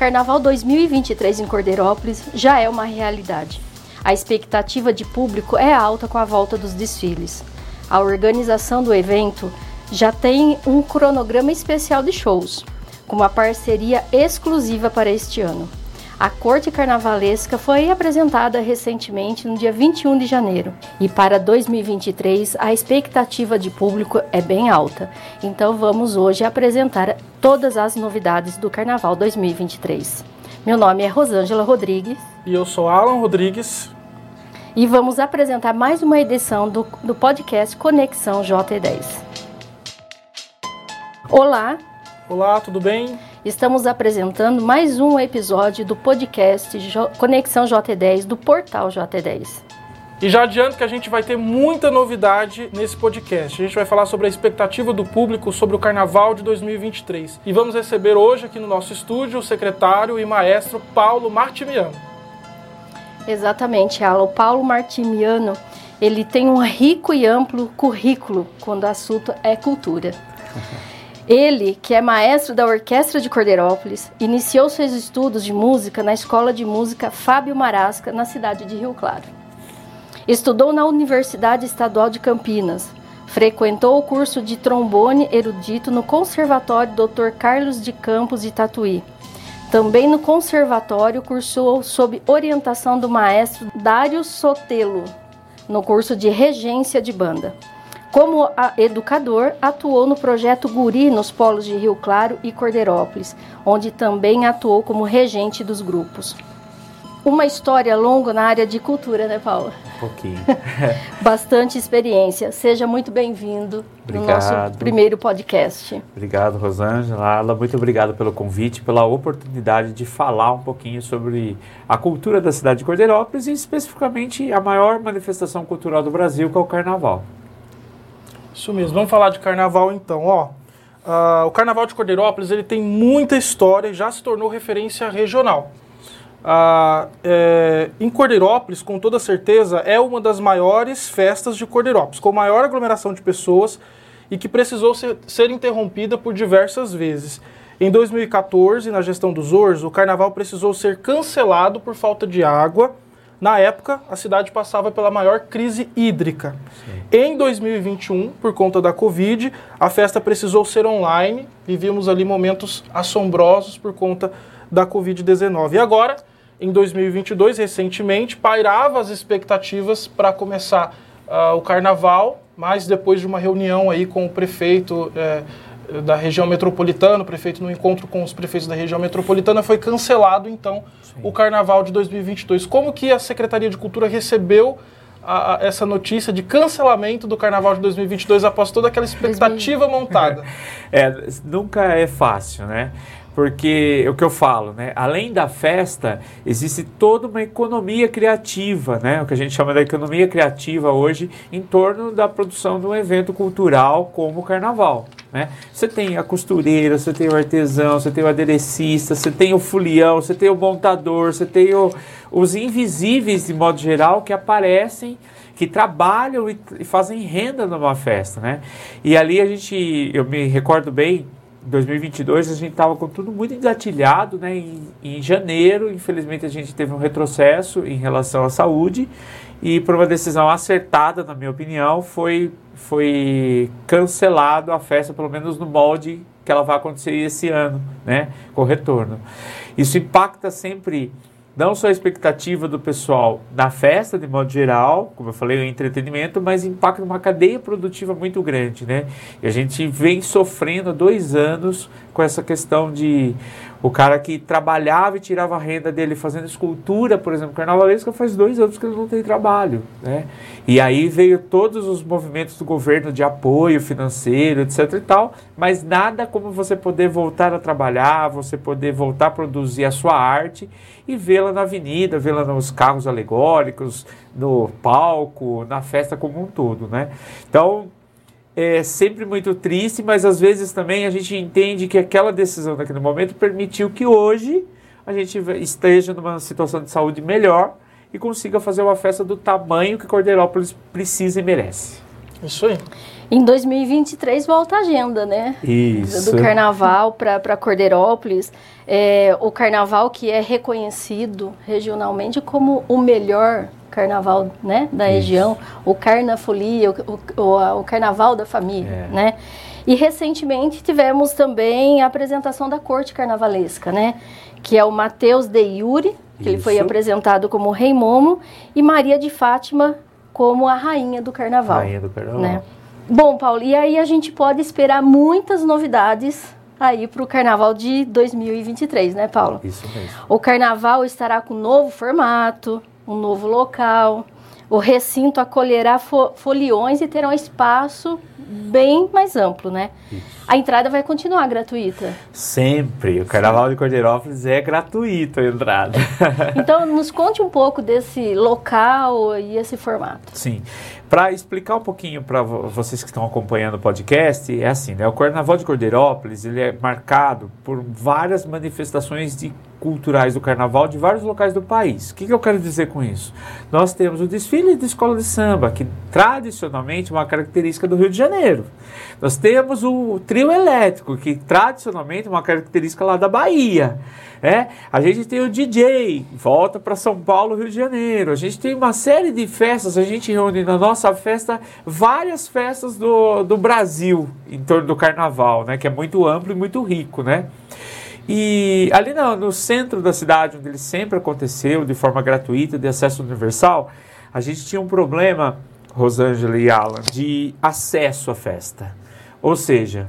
Carnaval 2023 em Cordeirópolis já é uma realidade. A expectativa de público é alta com a volta dos desfiles. A organização do evento já tem um cronograma especial de shows, com uma parceria exclusiva para este ano. A corte carnavalesca foi apresentada recentemente no dia 21 de janeiro e para 2023 a expectativa de público é bem alta. Então vamos hoje apresentar todas as novidades do Carnaval 2023. Meu nome é Rosângela Rodrigues. E eu sou Alan Rodrigues. E vamos apresentar mais uma edição do, do podcast Conexão J10. Olá. Olá, tudo bem? Estamos apresentando mais um episódio do podcast Conexão J10 do portal J10. E já adianto que a gente vai ter muita novidade nesse podcast. A gente vai falar sobre a expectativa do público sobre o Carnaval de 2023. E vamos receber hoje aqui no nosso estúdio o secretário e maestro Paulo Martimiano. Exatamente, Ala. O Paulo Martimiano, ele tem um rico e amplo currículo quando o assunto é cultura. Ele, que é maestro da Orquestra de Cordeirópolis, iniciou seus estudos de música na Escola de Música Fábio Marasca, na cidade de Rio Claro. Estudou na Universidade Estadual de Campinas. Frequentou o curso de trombone erudito no Conservatório Dr. Carlos de Campos de Tatuí. Também no conservatório cursou sob orientação do maestro Dário Sotelo, no curso de regência de banda. Como educador, atuou no projeto Guri nos polos de Rio Claro e Cordeirópolis, onde também atuou como regente dos grupos. Uma história longa na área de cultura, né, Paula? Um pouquinho. Bastante experiência. Seja muito bem-vindo no nosso primeiro podcast. Obrigado, Rosângela. Muito obrigado pelo convite, pela oportunidade de falar um pouquinho sobre a cultura da cidade de Cordeirópolis e especificamente a maior manifestação cultural do Brasil, que é o Carnaval. Isso mesmo. Vamos falar de carnaval então, ó. Uh, o Carnaval de Cordeirópolis ele tem muita história e já se tornou referência regional. Uh, é, em Cordeirópolis, com toda certeza, é uma das maiores festas de Cordeirópolis, com maior aglomeração de pessoas e que precisou ser, ser interrompida por diversas vezes. Em 2014, na gestão dos Ors, o carnaval precisou ser cancelado por falta de água na época, a cidade passava pela maior crise hídrica. Sim. Em 2021, por conta da Covid, a festa precisou ser online. Vivíamos ali momentos assombrosos por conta da Covid-19. E agora, em 2022, recentemente, pairava as expectativas para começar uh, o carnaval, mas depois de uma reunião aí com o prefeito. Eh, da região metropolitana, o prefeito no encontro com os prefeitos da região metropolitana foi cancelado então Sim. o carnaval de 2022. Como que a Secretaria de Cultura recebeu a, a, essa notícia de cancelamento do carnaval de 2022 após toda aquela expectativa montada? é, nunca é fácil, né? Porque é o que eu falo, né? Além da festa, existe toda uma economia criativa, né? O que a gente chama da economia criativa hoje em torno da produção de um evento cultural como o carnaval. Né? Você tem a costureira, você tem o artesão, você tem o aderecista, você tem o fulião, você tem o montador, você tem o, os invisíveis de modo geral que aparecem, que trabalham e, e fazem renda numa festa, né? E ali a gente, eu me recordo bem, 2022 a gente estava com tudo muito engatilhado, né? Em, em, janeiro, infelizmente, a gente teve um retrocesso em relação à saúde e por uma decisão acertada, na minha opinião, foi, foi cancelado a festa, pelo menos no molde que ela vai acontecer esse ano, né? Com retorno. Isso impacta sempre não só a expectativa do pessoal na festa, de modo geral, como eu falei, o entretenimento, mas impacta uma cadeia produtiva muito grande, né? E a gente vem sofrendo há dois anos com essa questão de o cara que trabalhava e tirava a renda dele fazendo escultura, por exemplo, carnavalesca, faz dois anos que ele não tem trabalho, né? E aí veio todos os movimentos do governo de apoio financeiro, etc e tal, mas nada como você poder voltar a trabalhar, você poder voltar a produzir a sua arte e vê-la na avenida, vê-la nos carros alegóricos, no palco, na festa como um todo, né? Então, é sempre muito triste, mas às vezes também a gente entende que aquela decisão naquele momento permitiu que hoje a gente esteja numa situação de saúde melhor e consiga fazer uma festa do tamanho que Cordeirópolis precisa e merece. Isso aí. Em 2023 volta a agenda, né? Isso. Do carnaval para Cordeirópolis. É, o carnaval que é reconhecido regionalmente como o melhor carnaval né, da Isso. região, o Carnafolia, o, o, o, Carnaval da Família, é. né? E recentemente tivemos também a apresentação da corte carnavalesca, né? Que é o Mateus de Iuri, que Isso. ele foi apresentado como Rei Momo, e Maria de Fátima como a rainha do carnaval. Rainha do carnaval. Né? Bom, Paulo, e aí a gente pode esperar muitas novidades aí para o carnaval de 2023, né, Paulo? Isso mesmo. O carnaval estará com um novo formato, um novo local. O recinto acolherá fo foliões e terá um espaço bem mais amplo, né? Isso. A entrada vai continuar gratuita? Sempre. O Carnaval de Cordeirópolis é gratuito a entrada. então, nos conte um pouco desse local e esse formato. Sim. Para explicar um pouquinho para vocês que estão acompanhando o podcast, é assim, né? O Carnaval de Cordeirópolis, ele é marcado por várias manifestações de culturais do carnaval de vários locais do país. O que, que eu quero dizer com isso? Nós temos o desfile de escola de samba, que tradicionalmente é uma característica do Rio de Janeiro. Nós temos o trio elétrico, que tradicionalmente é uma característica lá da Bahia. É? A gente tem o DJ, volta para São Paulo, Rio de Janeiro. A gente tem uma série de festas, a gente reúne na nossa festa várias festas do, do Brasil em torno do carnaval, né? que é muito amplo e muito rico. Né? E ali no, no, centro da cidade, onde ele sempre aconteceu de forma gratuita, de acesso universal, a gente tinha um problema, Rosângela e Alan, de acesso à festa. Ou seja,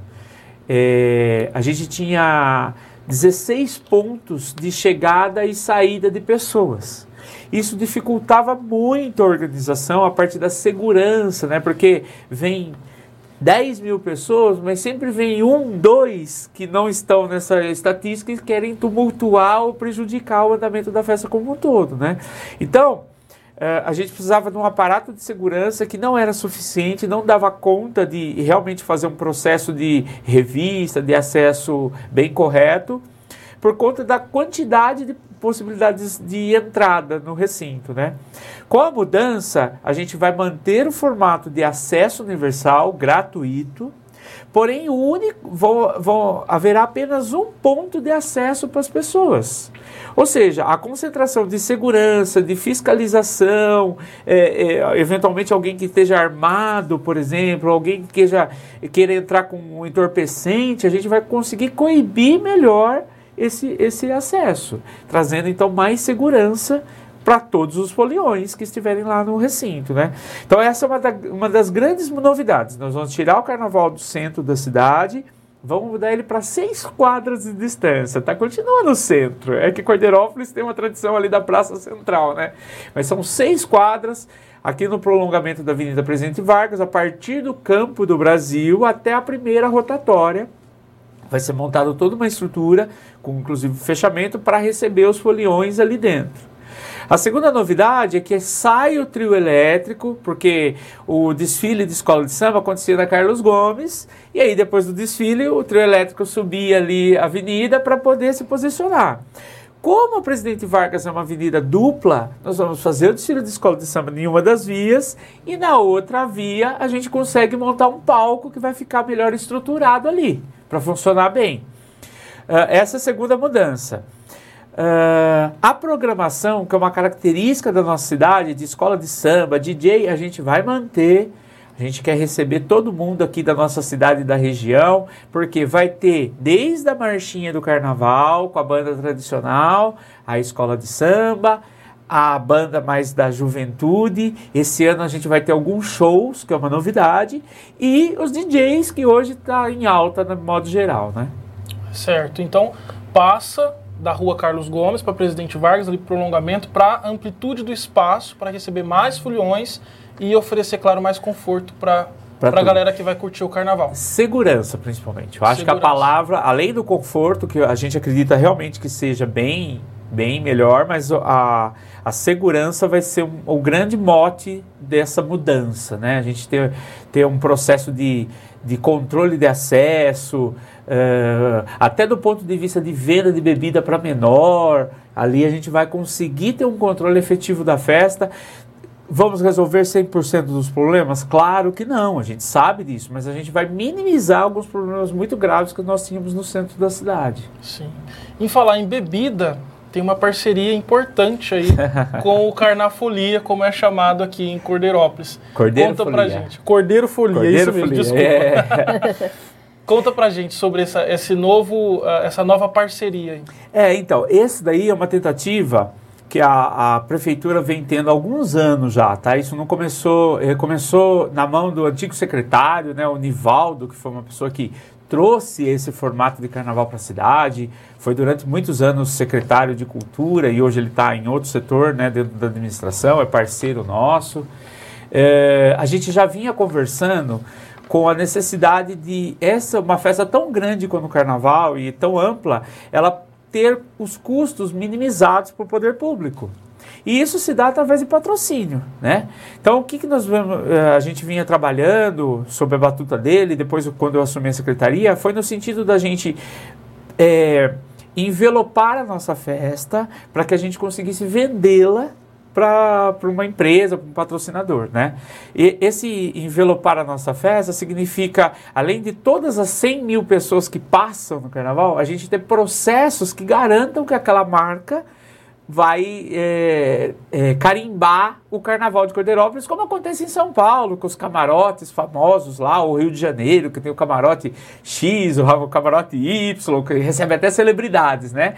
é, a gente tinha 16 pontos de chegada e saída de pessoas. Isso dificultava muito a organização a partir da segurança, né? Porque vem 10 mil pessoas, mas sempre vem um, dois que não estão nessa estatística e querem tumultuar ou prejudicar o andamento da festa como um todo, né? Então, eh, a gente precisava de um aparato de segurança que não era suficiente, não dava conta de realmente fazer um processo de revista, de acesso bem correto, por conta da quantidade de possibilidades de entrada no recinto, né? Com a mudança, a gente vai manter o formato de acesso universal gratuito, porém único haverá apenas um ponto de acesso para as pessoas. Ou seja, a concentração de segurança, de fiscalização, é, é, eventualmente alguém que esteja armado, por exemplo, alguém que queira entrar com um entorpecente, a gente vai conseguir coibir melhor esse, esse acesso, trazendo então mais segurança para todos os foliões que estiverem lá no recinto, né? Então essa é uma, da, uma das grandes novidades. Nós vamos tirar o carnaval do centro da cidade, vamos mudar ele para seis quadras de distância, tá? Continua no centro. É que Cordeirópolis tem uma tradição ali da Praça Central, né? Mas são seis quadras aqui no prolongamento da Avenida Presidente Vargas, a partir do Campo do Brasil até a primeira rotatória vai ser montada toda uma estrutura, com inclusive fechamento, para receber os foliões ali dentro. A segunda novidade é que sai o trio elétrico, porque o desfile de escola de samba acontecia na Carlos Gomes, e aí depois do desfile o trio elétrico subia ali a avenida para poder se posicionar. Como a Presidente Vargas é uma avenida dupla, nós vamos fazer o desfile de escola de samba em uma das vias e na outra via a gente consegue montar um palco que vai ficar melhor estruturado ali para funcionar bem. Uh, essa é a segunda mudança. Uh, a programação, que é uma característica da nossa cidade, de escola de samba, DJ, a gente vai manter. A gente quer receber todo mundo aqui da nossa cidade e da região, porque vai ter desde a marchinha do carnaval, com a banda tradicional, a escola de samba, a banda mais da juventude. Esse ano a gente vai ter alguns shows, que é uma novidade, e os DJs, que hoje está em alta no modo geral, né? Certo. Então, passa da Rua Carlos Gomes para Presidente Vargas, ali prolongamento, para amplitude do espaço, para receber mais foliões e oferecer, claro, mais conforto para para a galera que vai curtir o carnaval. Segurança, principalmente. Eu acho Segurança. que a palavra, além do conforto, que a gente acredita realmente que seja bem, bem melhor, mas a, a segurança vai ser um, o grande mote dessa mudança, né? A gente ter, ter um processo de, de controle de acesso, uh, até do ponto de vista de venda de bebida para menor, ali a gente vai conseguir ter um controle efetivo da festa, Vamos resolver 100% dos problemas? Claro que não, a gente sabe disso, mas a gente vai minimizar alguns problemas muito graves que nós tínhamos no centro da cidade. Sim. Em falar em bebida, tem uma parceria importante aí com o Carnafolia, como é chamado aqui em Cordeirópolis. Cordeiro Conta Folia. pra gente. Cordeiro Folia, Cordeiro isso mesmo, Folia, desculpa. é. Conta pra gente sobre essa, esse novo, ah, essa nova parceria aí. É, então, esse daí é uma tentativa que a, a prefeitura vem tendo há alguns anos já, tá? Isso não começou, eh, começou na mão do antigo secretário, né, o Nivaldo, que foi uma pessoa que trouxe esse formato de carnaval para a cidade, foi durante muitos anos secretário de cultura e hoje ele está em outro setor, né, dentro da administração, é parceiro nosso. É, a gente já vinha conversando com a necessidade de essa uma festa tão grande quanto o carnaval e tão ampla, ela ter os custos minimizados por poder público. E isso se dá através de patrocínio, né? Então, o que, que nós eh, a gente vinha trabalhando sob a batuta dele, depois quando eu assumi a secretaria, foi no sentido da gente eh, envelopar a nossa festa para que a gente conseguisse vendê-la para uma empresa, para um patrocinador, né? E esse envelopar a nossa festa significa, além de todas as 100 mil pessoas que passam no carnaval, a gente ter processos que garantam que aquela marca vai é, é, carimbar o carnaval de Cordeirópolis, como acontece em São Paulo, com os camarotes famosos lá, o Rio de Janeiro, que tem o camarote X, o camarote Y, que recebe até celebridades, né?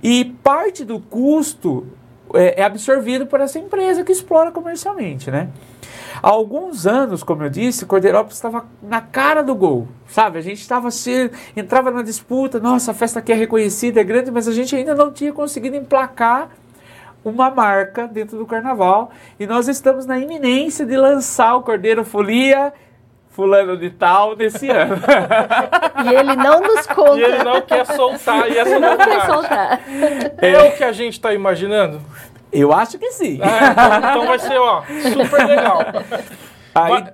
E parte do custo é, é absorvido por essa empresa que explora comercialmente, né? Há alguns anos, como eu disse, Cordeirópolis estava na cara do gol, sabe? A gente estava se entrava na disputa, nossa, a festa aqui é reconhecida, é grande, mas a gente ainda não tinha conseguido emplacar uma marca dentro do carnaval e nós estamos na iminência de lançar o Cordeiro Folia fulano de tal nesse ano. E ele não nos conta. E ele não quer soltar e essa não quer soltar. É o que a gente está imaginando? Eu acho que sim. Ah, então, então vai ser, ó, super legal. Aí,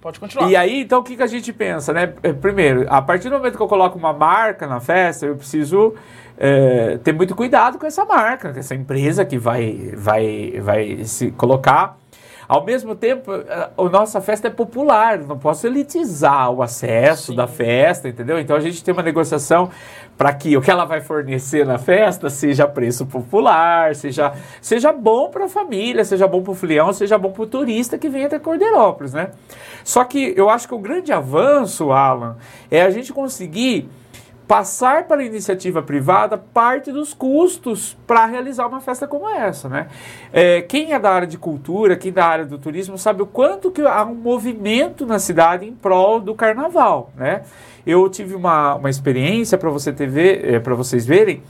Pode continuar. E aí, então, o que, que a gente pensa, né? É, Primeiro, a partir do momento que eu coloco uma marca na festa, eu preciso é, ter muito cuidado com essa marca, com essa empresa que vai, vai, vai se colocar. Ao mesmo tempo, a a nossa festa é popular, não posso elitizar o acesso Sim. da festa, entendeu? Então a gente tem uma negociação para que o que ela vai fornecer na festa seja preço popular, seja, seja bom para a família, seja bom para o filião, seja bom para o turista que vem até Cordeirópolis, né? Só que eu acho que o grande avanço, Alan, é a gente conseguir passar para a iniciativa privada parte dos custos para realizar uma festa como essa, né? É, quem é da área de cultura, quem é da área do turismo, sabe o quanto que há um movimento na cidade em prol do carnaval, né? Eu tive uma, uma experiência para você ver, é, para vocês verem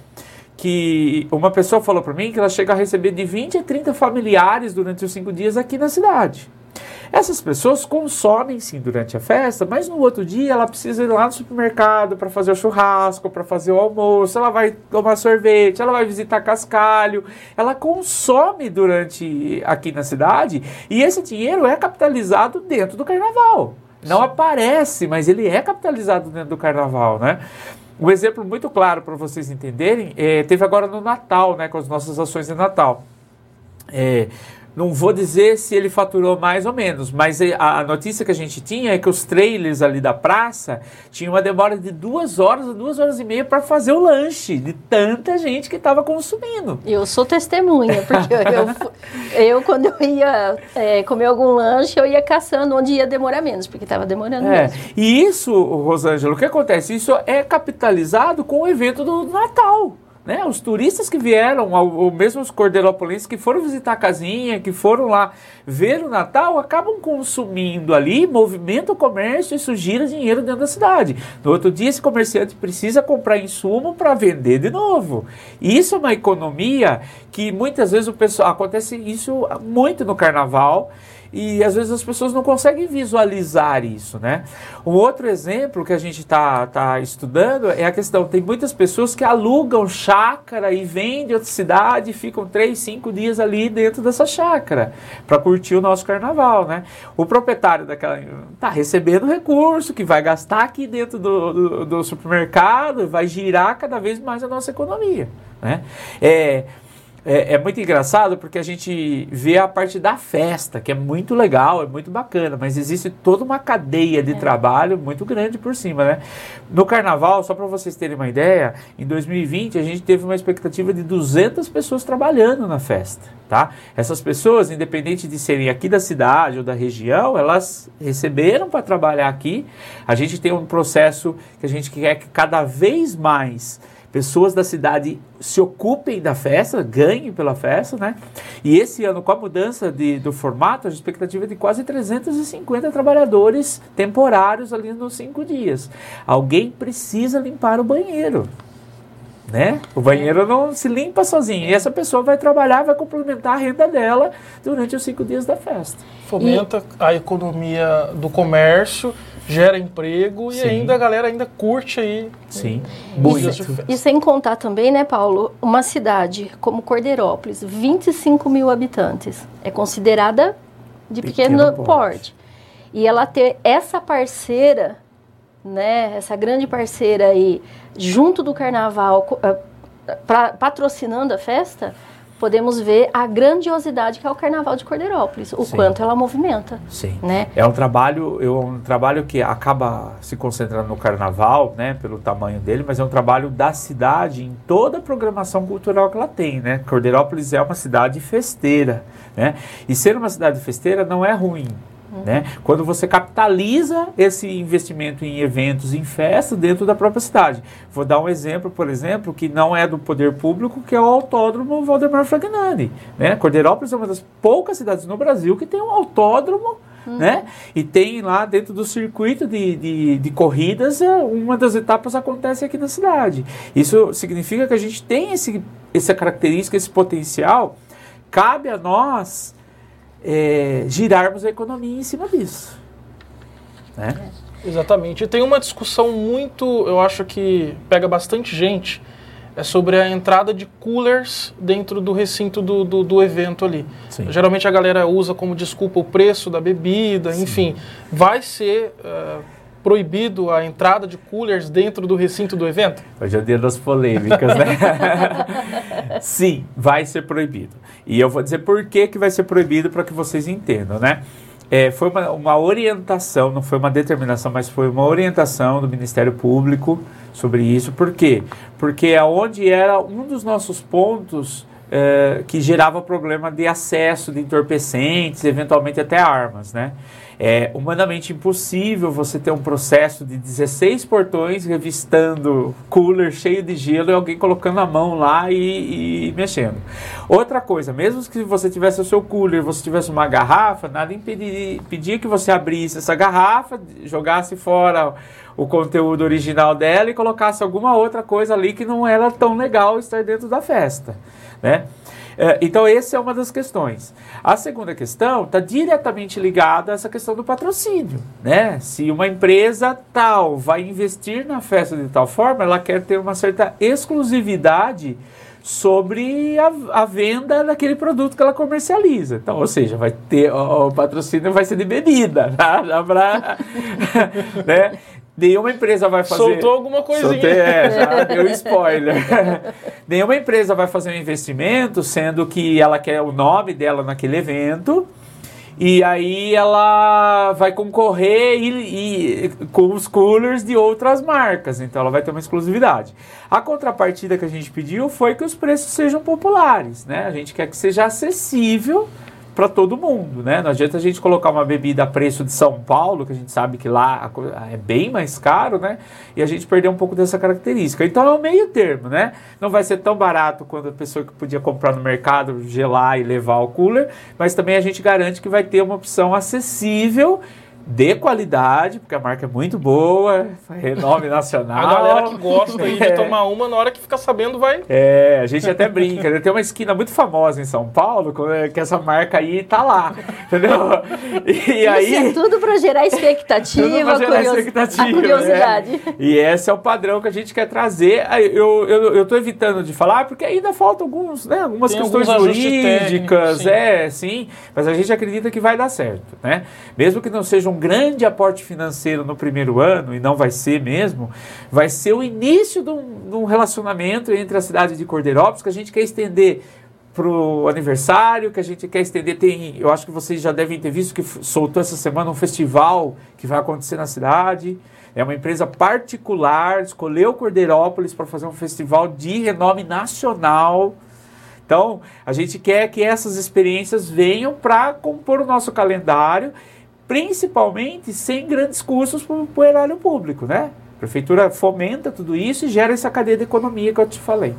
que uma pessoa falou para mim que ela chega a receber de 20 a 30 familiares durante os cinco dias aqui na cidade. Essas pessoas consomem sim durante a festa, mas no outro dia ela precisa ir lá no supermercado para fazer o churrasco, para fazer o almoço, ela vai tomar sorvete, ela vai visitar cascalho, ela consome durante aqui na cidade e esse dinheiro é capitalizado dentro do carnaval. Não aparece, mas ele é capitalizado dentro do carnaval, né? Um exemplo muito claro para vocês entenderem, é, teve agora no Natal, né, com as nossas ações de Natal. É, não vou dizer se ele faturou mais ou menos, mas a notícia que a gente tinha é que os trailers ali da praça tinham uma demora de duas horas a duas horas e meia para fazer o lanche, de tanta gente que estava consumindo. Eu sou testemunha, porque eu, eu, quando eu ia é, comer algum lanche, eu ia caçando onde ia demorar menos, porque estava demorando É, mesmo. e isso, Rosângela, o que acontece? Isso é capitalizado com o evento do Natal. Né? Os turistas que vieram, ou mesmo os cordeirópolenses que foram visitar a casinha, que foram lá ver o Natal, acabam consumindo ali, movimenta o comércio, isso gira dinheiro dentro da cidade. No outro dia, esse comerciante precisa comprar insumo para vender de novo. E isso é uma economia que muitas vezes o pessoal acontece isso muito no carnaval e às vezes as pessoas não conseguem visualizar isso, né? Um outro exemplo que a gente está tá estudando é a questão, tem muitas pessoas que alugam chácara e vêm de outra cidade e ficam três, cinco dias ali dentro dessa chácara para curtir o nosso carnaval, né? O proprietário daquela está recebendo recurso que vai gastar aqui dentro do, do, do supermercado, vai girar cada vez mais a nossa economia, né? É, é, é, muito engraçado porque a gente vê a parte da festa, que é muito legal, é muito bacana, mas existe toda uma cadeia de é. trabalho muito grande por cima, né? No carnaval, só para vocês terem uma ideia, em 2020 a gente teve uma expectativa de 200 pessoas trabalhando na festa, tá? Essas pessoas, independente de serem aqui da cidade ou da região, elas receberam para trabalhar aqui. A gente tem um processo que a gente quer que cada vez mais pessoas da cidade se ocupem da festa, ganhem pela festa, né? E esse ano, com a mudança de, do formato, a expectativa é de quase 350 trabalhadores temporários ali nos cinco dias. Alguém precisa limpar o banheiro. Né? O banheiro não se limpa sozinho. E essa pessoa vai trabalhar, vai complementar a renda dela durante os cinco dias da festa. Fomenta e... a economia do comércio gera emprego Sim. e ainda a galera ainda curte aí. Sim, muito. E, e sem contar também, né, Paulo, uma cidade como Cordeirópolis, 25 mil habitantes, é considerada de pequeno, pequeno porte. porte. E ela ter essa parceira, né, essa grande parceira aí, junto do carnaval, uh, pra, patrocinando a festa, podemos ver a grandiosidade que é o Carnaval de Cordeirópolis, o Sim. quanto ela movimenta. Sim. Né? É um trabalho, é um trabalho que acaba se concentrando no Carnaval, né, pelo tamanho dele, mas é um trabalho da cidade em toda a programação cultural que ela tem, né? Cordeirópolis é uma cidade festeira, né? E ser uma cidade festeira não é ruim. Né? Quando você capitaliza esse investimento em eventos, em festas dentro da própria cidade. Vou dar um exemplo, por exemplo, que não é do poder público, que é o Autódromo Valdemar Fragnani. Né? Cordeirópolis é uma das poucas cidades no Brasil que tem um autódromo Uhum. Né? E tem lá dentro do circuito de, de, de, corridas, é, uma das etapas acontece aqui na cidade. Isso significa que a gente tem esse, essa característica, esse potencial. Cabe a nós é, girarmos a economia em cima disso. Né? Exatamente. E tem uma discussão muito, eu acho que pega bastante gente, é sobre a entrada de coolers dentro do recinto do, do, do evento ali. Sim. Geralmente a galera usa como desculpa o preço da bebida, Sim. enfim. Vai ser uh, proibido a entrada de coolers dentro do recinto do evento? Hoje é o dia das polêmicas, né? Sim, vai ser proibido. E eu vou dizer por que, que vai ser proibido para que vocês entendam, né? É, foi uma, uma, orientação, não foi uma determinação, mas foi uma orientação do Ministério Público sobre isso. Por quê? Porque aonde era um dos nossos pontos é, que gerava problema de acesso de entorpecentes, eventualmente até armas, né? É humanamente impossível você ter um processo de 16 portões revistando cooler cheio de gelo e alguém colocando a mão lá e, e mexendo. Outra coisa, mesmo que você tivesse o seu cooler, você tivesse uma garrafa, nada impedia, que você abrisse essa garrafa, jogasse fora o conteúdo original dela e colocasse alguma outra coisa ali que não era tão legal estar dentro da festa, né? É, então, essa é uma das questões. A segunda questão está diretamente ligada a essa questão do patrocínio. Né? Se uma empresa tal vai investir na festa de tal forma, ela quer ter uma certa exclusividade sobre a, a, venda daquele produto que ela comercializa. Então, ou seja, vai ter o, o patrocínio vai ser de bebida, tá? pra, né? Nenhuma empresa vai fazer. Soltou alguma coisinha. Soltei, é, já deu spoiler. Nenhuma empresa vai fazer um investimento, sendo que ela quer o nome dela naquele evento. E aí ela vai concorrer e, e, com os coolers de outras marcas. Então ela vai ter uma exclusividade. A contrapartida que a gente pediu foi que os preços sejam populares. Né? A gente quer que seja acessível para todo mundo, né? Não adianta a gente colocar uma bebida a preço de São Paulo, que a gente sabe que lá é bem mais caro, né? E a gente perder um pouco dessa característica. Então é o meio termo, né? Não vai ser tão barato quanto a pessoa que podia comprar no mercado, gelar e levar ao cooler, mas também a gente garante que vai ter uma opção acessível de qualidade, porque a marca é muito boa, renome nacional. A galera que gosta aí de é. tomar uma, na hora que fica sabendo, vai. É, a gente até brinca, né? Tem uma esquina muito famosa em São Paulo, é que essa marca aí tá lá, entendeu? E Isso aí. É tudo para gerar expectativa, tudo pra gerar curios... expectativa. curiosidade. Né? E esse é o padrão que a gente quer trazer. Eu, eu, eu tô evitando de falar, porque ainda faltam alguns, né, algumas Tem questões jurídicas, sim. é, sim, mas a gente acredita que vai dar certo, né? Mesmo que não seja um grande aporte financeiro no primeiro ano, e não vai ser mesmo, vai ser o início de um, de um relacionamento entre a cidade de Cordeirópolis, que a gente quer estender pro aniversário que a gente quer estender. Tem, eu acho que vocês já devem ter visto que soltou essa semana um festival que vai acontecer na cidade. É uma empresa particular, escolheu Cordeirópolis para fazer um festival de renome nacional. Então, a gente quer que essas experiências venham para compor o nosso calendário, principalmente sem grandes custos para o erário público, né? A prefeitura fomenta tudo isso e gera essa cadeia de economia que eu te falei.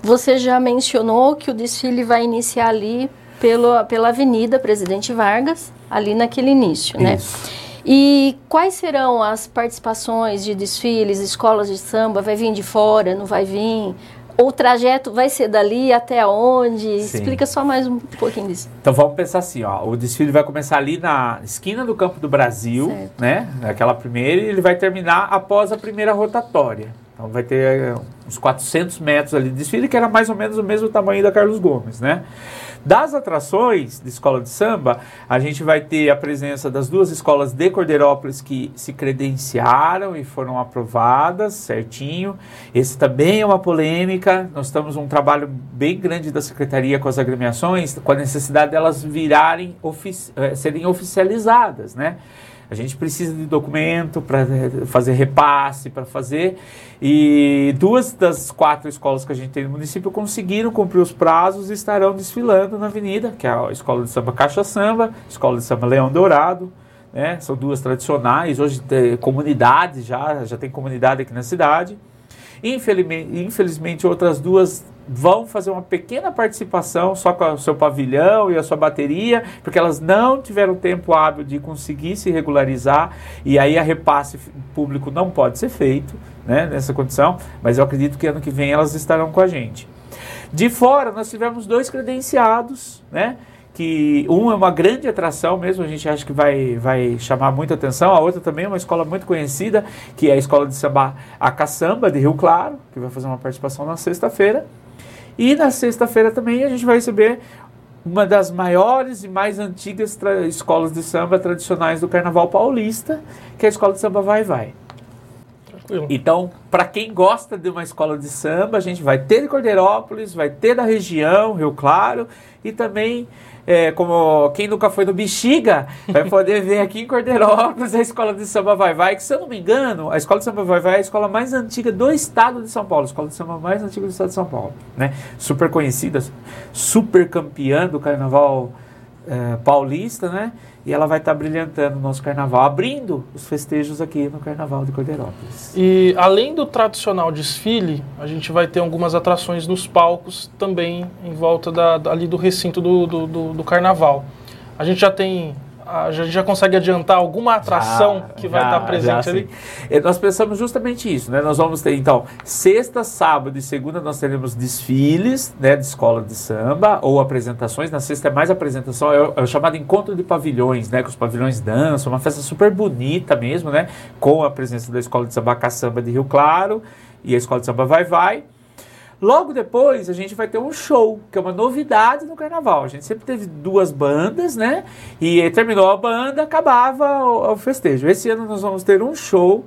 Você já mencionou que o desfile vai iniciar ali pelo, pela Avenida Presidente Vargas, ali naquele início, né? Isso. E quais serão as participações de desfiles, escolas de samba? Vai vir de fora, não vai vir? O trajeto vai ser dali até onde? Sim. Explica só mais um pouquinho disso. Então vamos pensar assim, ó, o desfile vai começar ali na esquina do Campo do Brasil, Certo. né? Aquela primeira e ele vai terminar após a primeira rotatória. Então vai ter eh, uns 400 metros ali de desfile, que era mais ou menos o mesmo tamanho da Carlos Gomes, né? Das atrações de escola de samba, a gente vai ter a presença das duas escolas de Cordeirópolis que se credenciaram e foram aprovadas certinho. Esse também é uma polêmica. Nós estamos um trabalho bem grande da secretaria com as agremiações, com a necessidade delas virarem ofici eh, serem oficializadas, né? A gente precisa de documento para fazer repasse, para fazer. E duas das quatro escolas que a gente tem no município conseguiram cumprir os prazos e estarão desfilando na avenida, que é a Escola de Samba Caixa Samba, Escola de Samba Leão Dourado. Né? São duas tradicionais, hoje tem comunidades já, já tem comunidade aqui na cidade. Infelizmente, outras duas vão fazer uma pequena participação só com o seu pavilhão e a sua bateria, porque elas não tiveram tempo hábil de conseguir se regularizar e aí a repasse público não pode ser feito né, nessa condição, mas eu acredito que ano que vem elas estarão com a gente. De fora, nós tivemos dois credenciados, né? que um é uma grande atração mesmo, a gente acha que vai, vai chamar muita atenção, a outra também é uma escola muito conhecida, que é a escola de samba A Caçamba, de Rio Claro, que vai fazer uma participação na sexta-feira. E na sexta-feira também a gente vai receber uma das maiores e mais antigas escolas de samba tradicionais do Carnaval Paulista, que é a Escola de Samba Vai Vai. Tranquilo. Então, para quem gosta de uma escola de samba, a gente vai ter de Cordeirópolis, vai ter da região, Rio Claro, e também, é, como quem nunca foi no Bexiga, vai poder ver aqui em Cordeirópolis a escola de samba Vai Vai, que se eu não me engano, a escola de samba Vai Vai é a escola mais antiga do estado de São Paulo, a escola de samba mais antiga do estado de São Paulo, né? Super conhecida, super campeã do carnaval eh, paulista, né? E ela vai estar brilhantando o nosso carnaval, abrindo os festejos aqui no Carnaval de Cordeirópolis. E além do tradicional desfile, a gente vai ter algumas atrações nos palcos também em volta da- ali do recinto do, do, do- do carnaval. A gente já tem. A gente já consegue adiantar alguma atração Já, que vai já, estar presente ali? E nós pensamos justamente isso, né? Nós vamos ter, então, sexta, sábado e segunda nós teremos desfiles, né, de escola de samba ou apresentações. Na sexta é mais apresentação, é o, é o chamado encontro de pavilhões, né? Que os pavilhões dançam, uma festa super bonita mesmo, né? Com a presença da escola de samba Caçamba de Rio Claro e a escola de samba Vai Vai. Logo depois, a gente vai ter um show, que é uma novidade no carnaval. A gente sempre teve duas bandas, né? E terminou a banda, acabava o, o festejo. Esse ano nós vamos ter um show.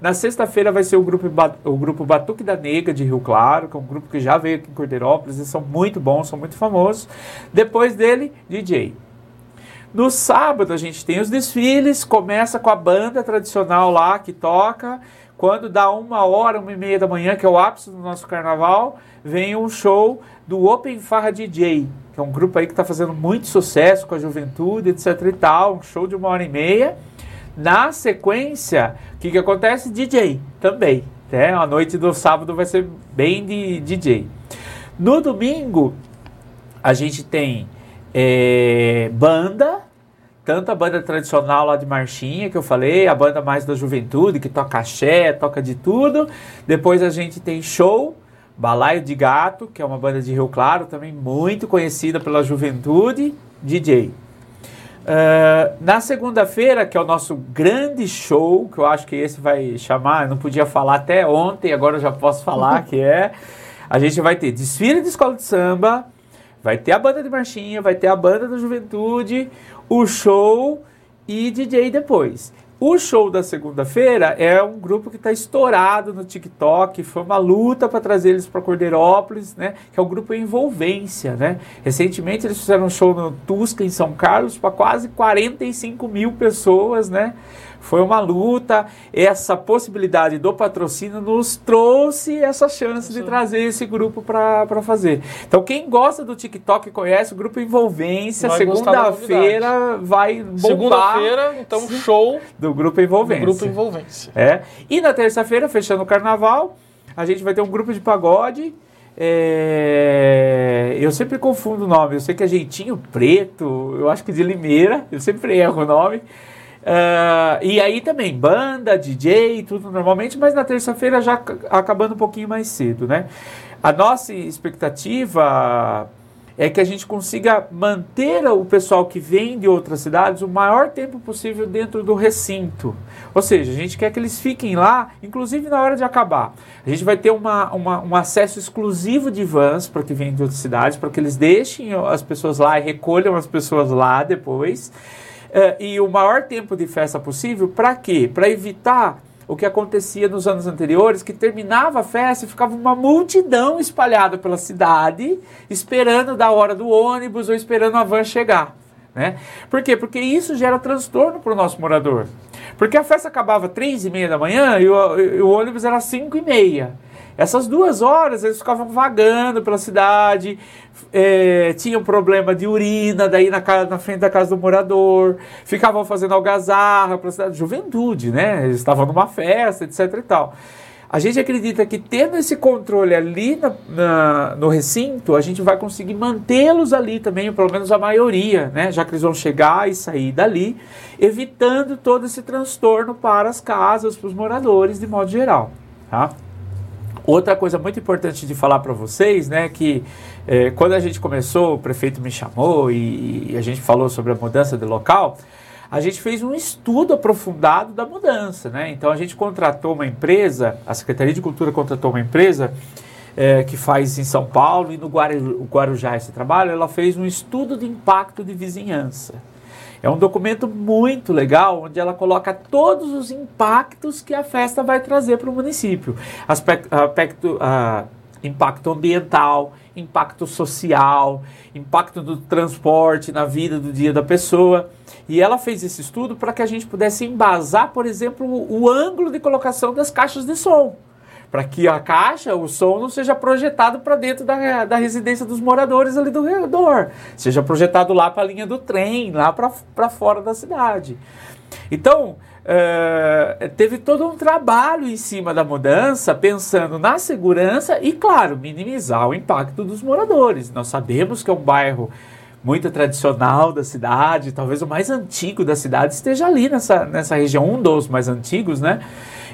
Na sexta-feira vai ser o grupo, o grupo Batuque da Nega de Rio Claro, que é um grupo que já veio aqui em Cordeirópolis, eles são muito bons, são muito famosos. Depois dele, DJ. No sábado a gente tem os desfiles, começa com a banda tradicional lá que toca. Quando dá uma hora, uma e meia da manhã, que é o ápice do nosso carnaval, vem um show do Open Farra DJ, que é um grupo aí que está fazendo muito sucesso com a juventude, etc e tal. Um show de uma hora e meia. Na sequência, o que, que acontece? DJ também. Né? A noite do sábado vai ser bem de DJ. No domingo, a gente tem eh, banda, tanto a banda tradicional lá de marchinha que eu falei, a banda mais da juventude, que toca axé, toca de tudo. Depois a gente tem show, Balaio de Gato, que é uma banda de Rio Claro, também muito conhecida pela juventude, DJ. Ah, na segunda-feira, que é o nosso grande show, que eu acho que esse vai chamar, eu não podia falar até ontem, agora eu já posso falar que é. A gente vai ter desfile de escola de samba, vai ter a banda de marchinha, vai ter a banda da juventude, o show e DJ depois. O show da segunda-feira é um grupo que está estourado no TikTok, foi uma luta para trazer eles para Cordeirópolis, né? Que é o grupo Envolvência, né? Recentemente eles fizeram um show no Tusca, em São Carlos, para quase 45 mil pessoas, né? Foi uma luta. Essa possibilidade do patrocínio nos trouxe essa chance de trazer esse grupo para fazer. Então, quem gosta do TikTok conhece o grupo Envolvência. Segunda-feira vai bombar. Segunda-feira, então, show do grupo Envolvência. Do grupo Envolvência. É. E na terça-feira, fechando o carnaval, a gente vai ter um grupo de pagode. É... eu sempre confundo o nome. Eu sei que é Jeitinho Preto, eu acho que de Limeira, eu sempre erro o nome. Uh, e aí também, banda, DJ, tudo normalmente, mas na terça-feira já acabando um pouquinho mais cedo, né? A nossa expectativa é que a gente consiga manter o pessoal que vem de outras cidades o maior tempo possível dentro do recinto. Ou seja, a gente quer que eles fiquem lá, inclusive na hora de acabar. A gente vai ter uma, uma um acesso exclusivo de vans para que vêm de outras cidades, para que eles deixem as pessoas lá e recolham as pessoas lá depois. Uh, e o maior tempo de festa possível, para quê? Para evitar o que acontecia nos anos anteriores, que terminava a festa e ficava uma multidão espalhada pela cidade, esperando da hora do ônibus ou esperando a van chegar. Né? Por quê? Porque isso gera transtorno para o nosso morador. Porque a festa acabava três e meia da manhã e o, e o ônibus era cinco e meia. Essas duas horas eles ficavam vagando pela cidade, é, tinham problema de urina daí na, na frente da casa do morador, ficavam fazendo algazarra para a cidade, juventude, né? Eles estavam numa festa, etc e tal. A gente acredita que tendo esse controle ali na, na, no recinto, a gente vai conseguir mantê-los ali também, pelo menos a maioria, né? Já que eles vão chegar e sair dali, evitando todo esse transtorno para as casas, para os moradores de modo geral, tá? Outra coisa muito importante de falar para vocês, né, que é, quando a gente começou, o prefeito me chamou e, e, a gente falou sobre a mudança de local, a gente fez um estudo aprofundado da mudança, né? Então a gente contratou uma empresa, a Secretaria de Cultura contratou uma empresa é, que faz em São Paulo e no Guarujá esse trabalho, ela fez um estudo de impacto de vizinhança. É um documento muito legal, onde ela coloca todos os impactos que a festa vai trazer para o município. Aspecto, aspecto, uh, impacto ambiental, impacto social, impacto do transporte na vida do dia da pessoa. E ela fez esse estudo para que a gente pudesse embasar, por exemplo, o ângulo de colocação das caixas de som para que a caixa, o som não seja projetado para dentro da, da residência dos moradores ali do redor, seja projetado lá para a linha do trem, lá para fora da cidade. Então, é, teve todo um trabalho em cima da mudança, pensando na segurança e, claro, minimizar o impacto dos moradores. Nós sabemos que é um bairro muito tradicional da cidade, talvez o mais antigo da cidade esteja ali nessa, nessa região, um dos mais antigos, né?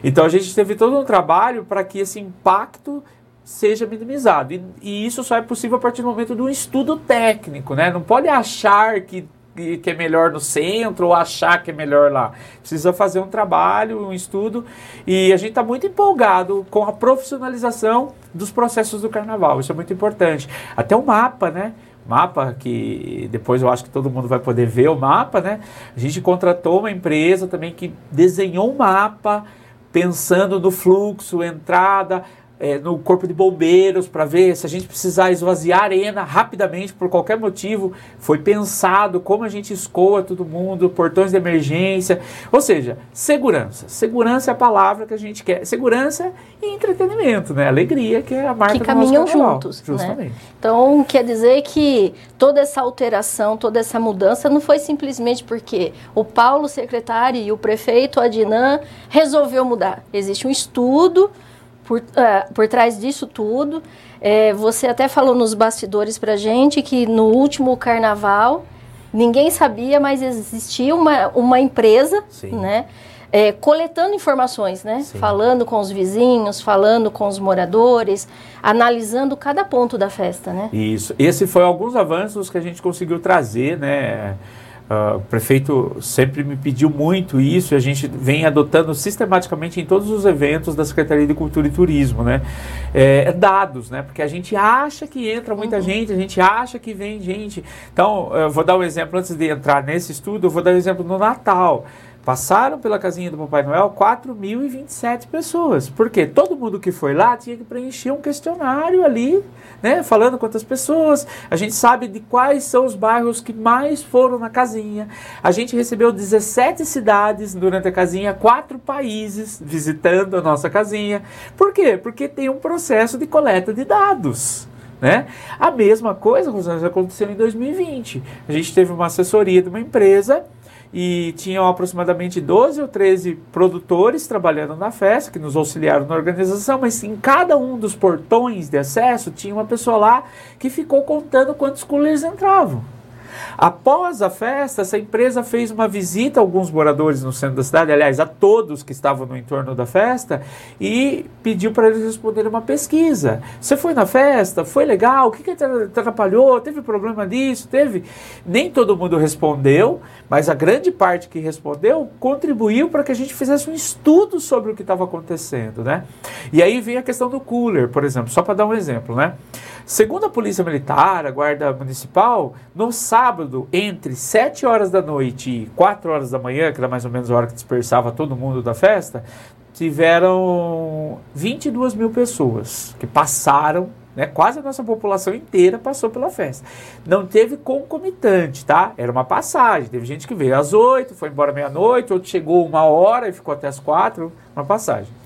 Então a gente teve todo um trabalho para que esse impacto seja minimizado. E, e, isso só é possível a partir do momento um estudo técnico, né? Não pode achar que, que é melhor no centro ou achar que é melhor lá. Precisa fazer um trabalho, um estudo. E a gente está muito empolgado com a profissionalização dos processos do carnaval. Isso é muito importante. Até o mapa, né? Mapa que depois eu acho que todo mundo vai poder ver o mapa, né? A gente contratou uma empresa também que desenhou um mapa pensando no fluxo, entrada, é, no corpo de bombeiros para ver se a gente precisar esvaziar a arena rapidamente por qualquer motivo. Foi pensado como a gente escoa todo mundo, portões de emergência. Ou seja, segurança. Segurança é a palavra que a gente quer. Segurança e entretenimento, né? Alegria, que é a marca que caminham juntos. Né? Justamente. Né? Então, quer dizer que toda essa alteração, toda essa mudança não foi simplesmente porque o Paulo, secretário, e o prefeito Adnan resolveu mudar. Existe um estudo por, uh, por trás disso tudo. É, você até falou nos bastidores para gente que no último carnaval ninguém sabia, mas existia uma, uma empresa, Sim. né? É, coletando informações, né? Sim. Falando com os vizinhos, falando com os moradores, analisando cada ponto da festa, né? Isso. Esse foi alguns avanços que a gente conseguiu trazer, né? Uh, o prefeito sempre me pediu muito isso e a gente vem adotando sistematicamente em todos os eventos da Secretaria de Cultura e Turismo, né? É, é dados, né? Porque a gente acha que entra muita uhum. gente, a gente acha que vem gente. Então, eu vou dar um exemplo antes de entrar nesse estudo, eu vou dar um exemplo no Natal. Passaram pela casinha do Papai Noel 4.027 pessoas. Porque todo mundo que foi lá tinha que preencher um questionário ali, né? Falando quantas pessoas. A gente sabe de quais são os bairros que mais foram na casinha. A gente recebeu 17 cidades durante a casinha, quatro países visitando a nossa casinha. Por quê? Porque tem um processo de coleta de dados. Né? A mesma coisa, aconteceu em 2020. A gente teve uma assessoria de uma empresa e tinham aproximadamente 12 ou 13 produtores trabalhando na festa, que nos auxiliaram na organização, mas em cada um dos portões de acesso tinha uma pessoa lá que ficou contando quantos coolers entravam. Após a festa, essa empresa fez uma visita a alguns moradores no centro da cidade, aliás, a todos que estavam no entorno da festa, e pediu para eles responderem uma pesquisa. Você foi na festa? Foi legal? O que, que atrapalhou? Teve problema disso? Teve? Nem todo mundo respondeu, mas a grande parte que respondeu contribuiu para que a gente fizesse um estudo sobre o que estava acontecendo, né? E aí vem a questão do cooler, por exemplo, só para dar um exemplo, né? Segundo a Polícia Militar, a Guarda Municipal, no sábado, entre 7 horas da noite e 4 horas da manhã, que era mais ou menos a hora que dispersava todo mundo da festa, tiveram 22 mil pessoas que passaram, né, quase a nossa população inteira passou pela festa. Não teve concomitante, tá? Era uma passagem. Teve gente que veio às 8, foi embora meia-noite, outro chegou uma hora e ficou até as 4, uma passagem.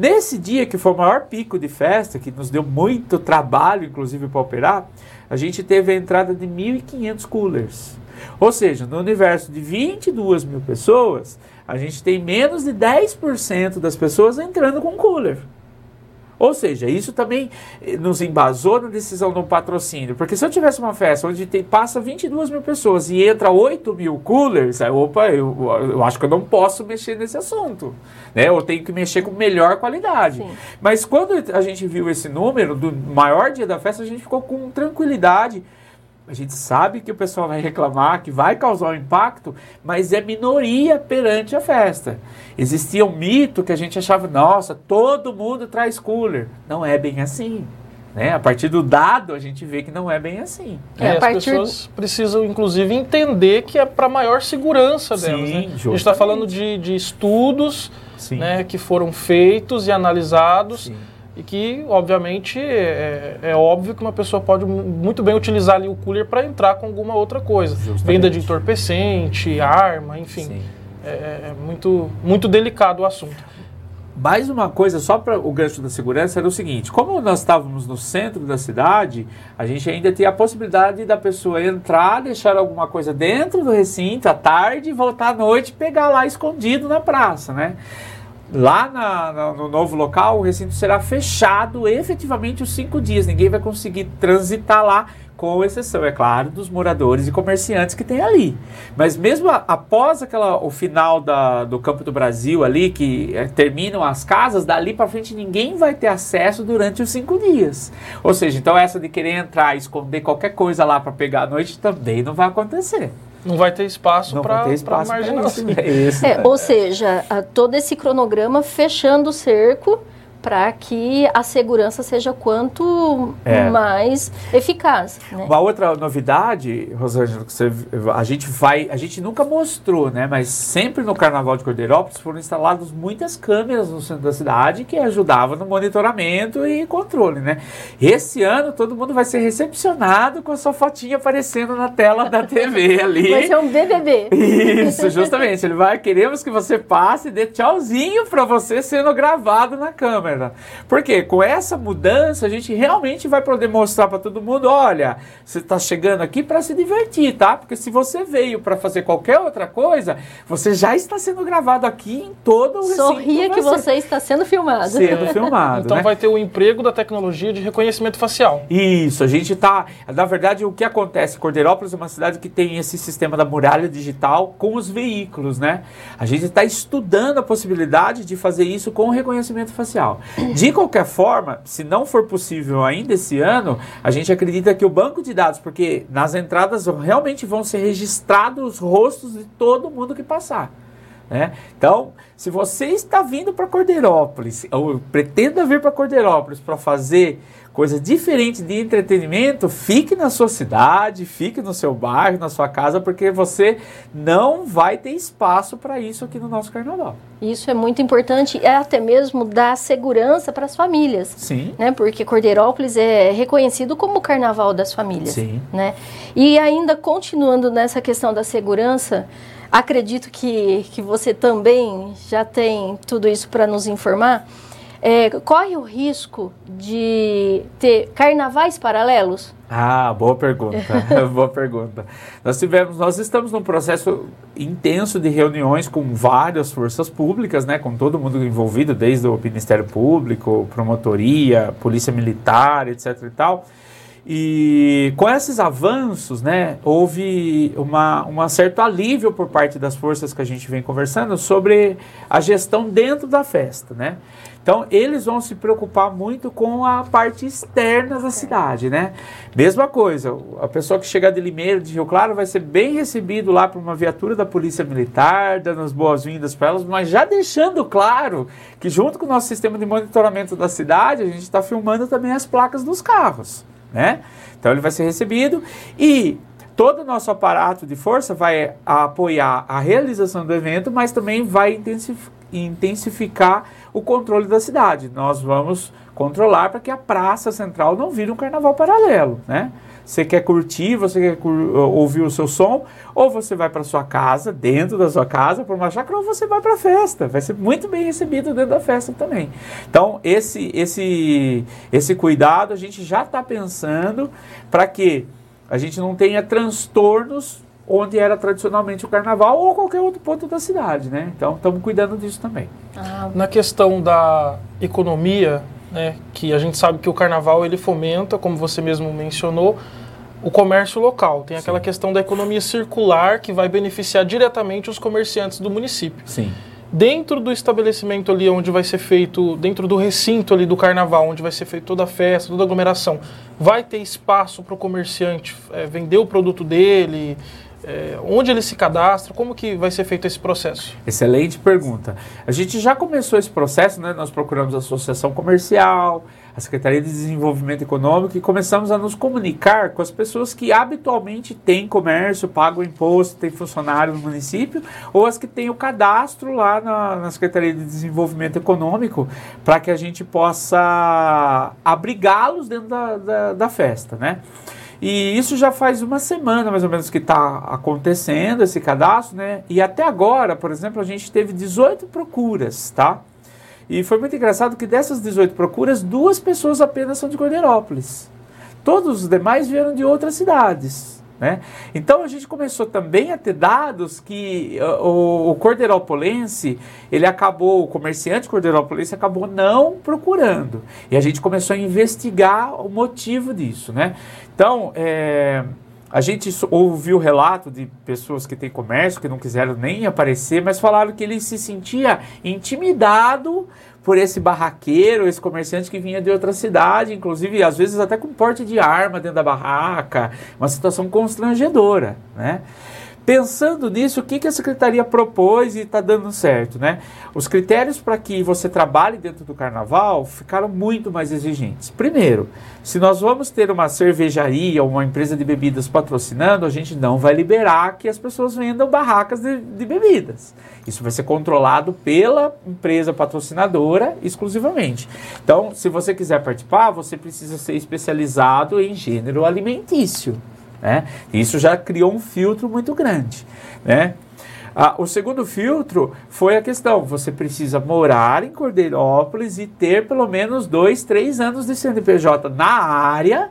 Nesse dia, que foi o maior pico de festa, que nos deu muito trabalho, inclusive, para operar, a gente teve a entrada de 1.500 coolers. Ou seja, no universo de 22 mil pessoas, a gente tem menos de 10% das pessoas entrando com cooler. Ou seja, isso também eh, nos embasou na decisão do patrocínio. Porque se eu tivesse uma festa onde tem, passa 22 mil pessoas e entra 8 mil coolers, aí, opa, eu, eu acho que eu não posso mexer nesse assunto. Né? Eu tenho que mexer com melhor qualidade. Sim. Mas quando a gente viu esse número do maior dia da festa, a gente ficou com tranquilidade a gente sabe que o pessoal vai reclamar, que vai causar um impacto, mas é minoria perante a festa. Existia um mito que a gente achava, nossa, todo mundo traz cooler. Não é bem assim. Né? A partir do dado, a gente vê que não é bem assim. É, é as pessoas precisam, inclusive, entender que é para maior segurança delas. Sim, né? A gente está falando de, de estudos né, que foram feitos e analisados. Sim e que, obviamente, é, é, óbvio que uma pessoa pode muito bem utilizar ali o cooler para entrar com alguma outra coisa. Justamente. Venda de entorpecente, arma, enfim. É, é, é, muito, muito delicado o assunto. Mais uma coisa, só para o gancho da segurança, era o seguinte: como nós estávamos no centro da cidade, a gente ainda tinha a possibilidade da pessoa entrar, deixar alguma coisa dentro do recinto à tarde, voltar à noite e pegar lá escondido na praça, né? Lá na, na, no novo local, o recinto será fechado efetivamente os cinco dias. Ninguém vai conseguir transitar lá, com exceção, é claro, dos moradores e comerciantes que tem ali. Mas mesmo a, após aquela, o final da, do Campo do Brasil ali, que é, terminam as casas, dali para frente ninguém vai ter acesso durante os cinco dias. Ou seja, então essa de querer entrar e esconder qualquer coisa lá para pegar à noite também não vai acontecer. Não vai ter espaço para marginação. É isso, é, ou seja, todo esse cronograma fechando o cerco para que a segurança seja quanto é. mais eficaz. Né? Uma outra novidade, Rosângela, que você, a gente vai, a gente nunca mostrou, né? Mas sempre no Carnaval de Cordeirópolis foram instaladas muitas câmeras no centro da cidade que ajudavam no monitoramento e controle, né? Esse ano todo mundo vai ser recepcionado com a sua fotinha aparecendo na tela da TV ali. Vai ser um BBB. Isso, justamente. Ele vai, queremos que você passe e dê tchauzinho para você sendo gravado na câmera câmera. Porque com essa mudança a gente realmente vai poder mostrar para todo mundo, olha, você está chegando aqui para se divertir, tá? Porque se você veio para fazer qualquer outra coisa, você já está sendo gravado aqui em todo o Sorria que você está sendo filmado. Sendo filmado. então né? vai ter o emprego da tecnologia de reconhecimento facial. Isso, a gente está, na verdade, o que acontece? Cordeirópolis é uma cidade que tem esse sistema da muralha digital com os veículos, né? A gente está estudando a possibilidade de fazer isso com o reconhecimento facial. De qualquer forma, se não for possível ainda esse ano, a gente acredita que o banco de dados, porque nas entradas realmente vão ser registrados os rostos de todo mundo que passar. Né? Então, se você está vindo para Cordeirópolis, ou pretenda vir para Cordeirópolis para fazer coisa diferente de entretenimento, fique na sua cidade, fique no seu bairro, na sua casa, porque você não vai ter espaço para isso aqui no nosso carnaval. Isso é muito importante, é até mesmo dar segurança para as famílias. Sim. Né? Porque Cordeirópolis é reconhecido como o carnaval das famílias. Sim. Né? E ainda continuando nessa questão da segurança, acredito que, que você também já tem tudo isso para nos informar. É, corre o risco de ter carnavais paralelos? Ah, boa pergunta. boa pergunta. Nós tivemos, nós estamos num processo intenso de reuniões com várias forças públicas, né, com todo mundo envolvido, desde o Ministério Público, promotoria, polícia militar, etc. e tal. E com esses avanços, né, houve uma, um certo alívio por parte das forças que a gente vem conversando sobre a gestão dentro da festa, né? Então, eles vão se preocupar muito com a parte externa da cidade, né? Mesma coisa, a pessoa que chegar de Limeiro, de Rio Claro, vai ser bem recebido lá por uma viatura da Polícia Militar, dando as boas-vindas para elas, mas já deixando claro que junto com o nosso sistema de monitoramento da cidade, a gente está filmando também as placas dos carros, né? Então, ele vai ser recebido e todo o nosso aparato de força vai apoiar a realização do evento, mas também vai intensificar o controle da cidade. Nós vamos controlar para que a praça central não vire um carnaval paralelo, né? Você quer curtir, você quer cur ouvir o seu som, ou você vai para sua casa, dentro da sua casa, para uma chácara, ou você vai para a festa. Vai ser muito bem recebido dentro da festa também. Então, esse, esse, esse cuidado a gente já está pensando para que a gente não tenha transtornos onde era tradicionalmente o carnaval ou qualquer outro ponto da cidade, né? Então estamos cuidando disso também. Ah. Na questão da economia, né, que a gente sabe que o carnaval ele fomenta, como você mesmo mencionou, o comércio local. Tem aquela Sim. questão da economia circular que vai beneficiar diretamente os comerciantes do município. Sim. Dentro do estabelecimento ali onde vai ser feito, dentro do recinto ali do carnaval, onde vai ser feita toda a festa, toda a aglomeração, vai ter espaço para o comerciante é, vender o produto dele, é, onde ele se cadastra? Como que vai ser feito esse processo? Excelente pergunta. A gente já começou esse processo, né? Nós procuramos a associação comercial, a Secretaria de Desenvolvimento Econômico e começamos a nos comunicar com as pessoas que habitualmente têm comércio, pagam imposto, têm funcionário no município, ou as que têm o cadastro lá na, na Secretaria de Desenvolvimento Econômico, para que a gente possa abrigá-los dentro da, da, da festa, né? E isso já faz uma semana mais ou menos que está acontecendo esse cadastro, né? E até agora, por exemplo, a gente teve 18 procuras, tá? E foi muito engraçado que dessas 18 procuras, duas pessoas apenas são de Cordeirópolis. Todos os demais vieram de outras cidades. Né? Então a gente começou também a ter dados que uh, o, o cordeiropolense, ele acabou, o comerciante cordeiropolense acabou não procurando. E a gente começou a investigar o motivo disso. Né? Então, é, a gente ouviu relato de pessoas que têm comércio, que não quiseram nem aparecer, mas falaram que ele se sentia intimidado por esse barraqueiro, esse comerciante que vinha de outra cidade, inclusive às vezes até com porte de arma dentro da barraca, uma situação constrangedora, né? Pensando nisso, o que, que a secretaria propôs e está dando certo, né? Os critérios para que você trabalhe dentro do carnaval ficaram muito mais exigentes. Primeiro, se nós vamos ter uma cervejaria ou uma empresa de bebidas patrocinando, a gente não vai liberar que as pessoas vendam barracas de, de bebidas. Isso vai ser controlado pela empresa patrocinadora exclusivamente. Então, se você quiser participar, você precisa ser especializado em gênero alimentício. Né? Isso já criou um filtro muito grande. Né? Ah, o segundo filtro foi a questão: você precisa morar em Cordeirópolis e ter pelo menos dois, três anos de CNPJ na área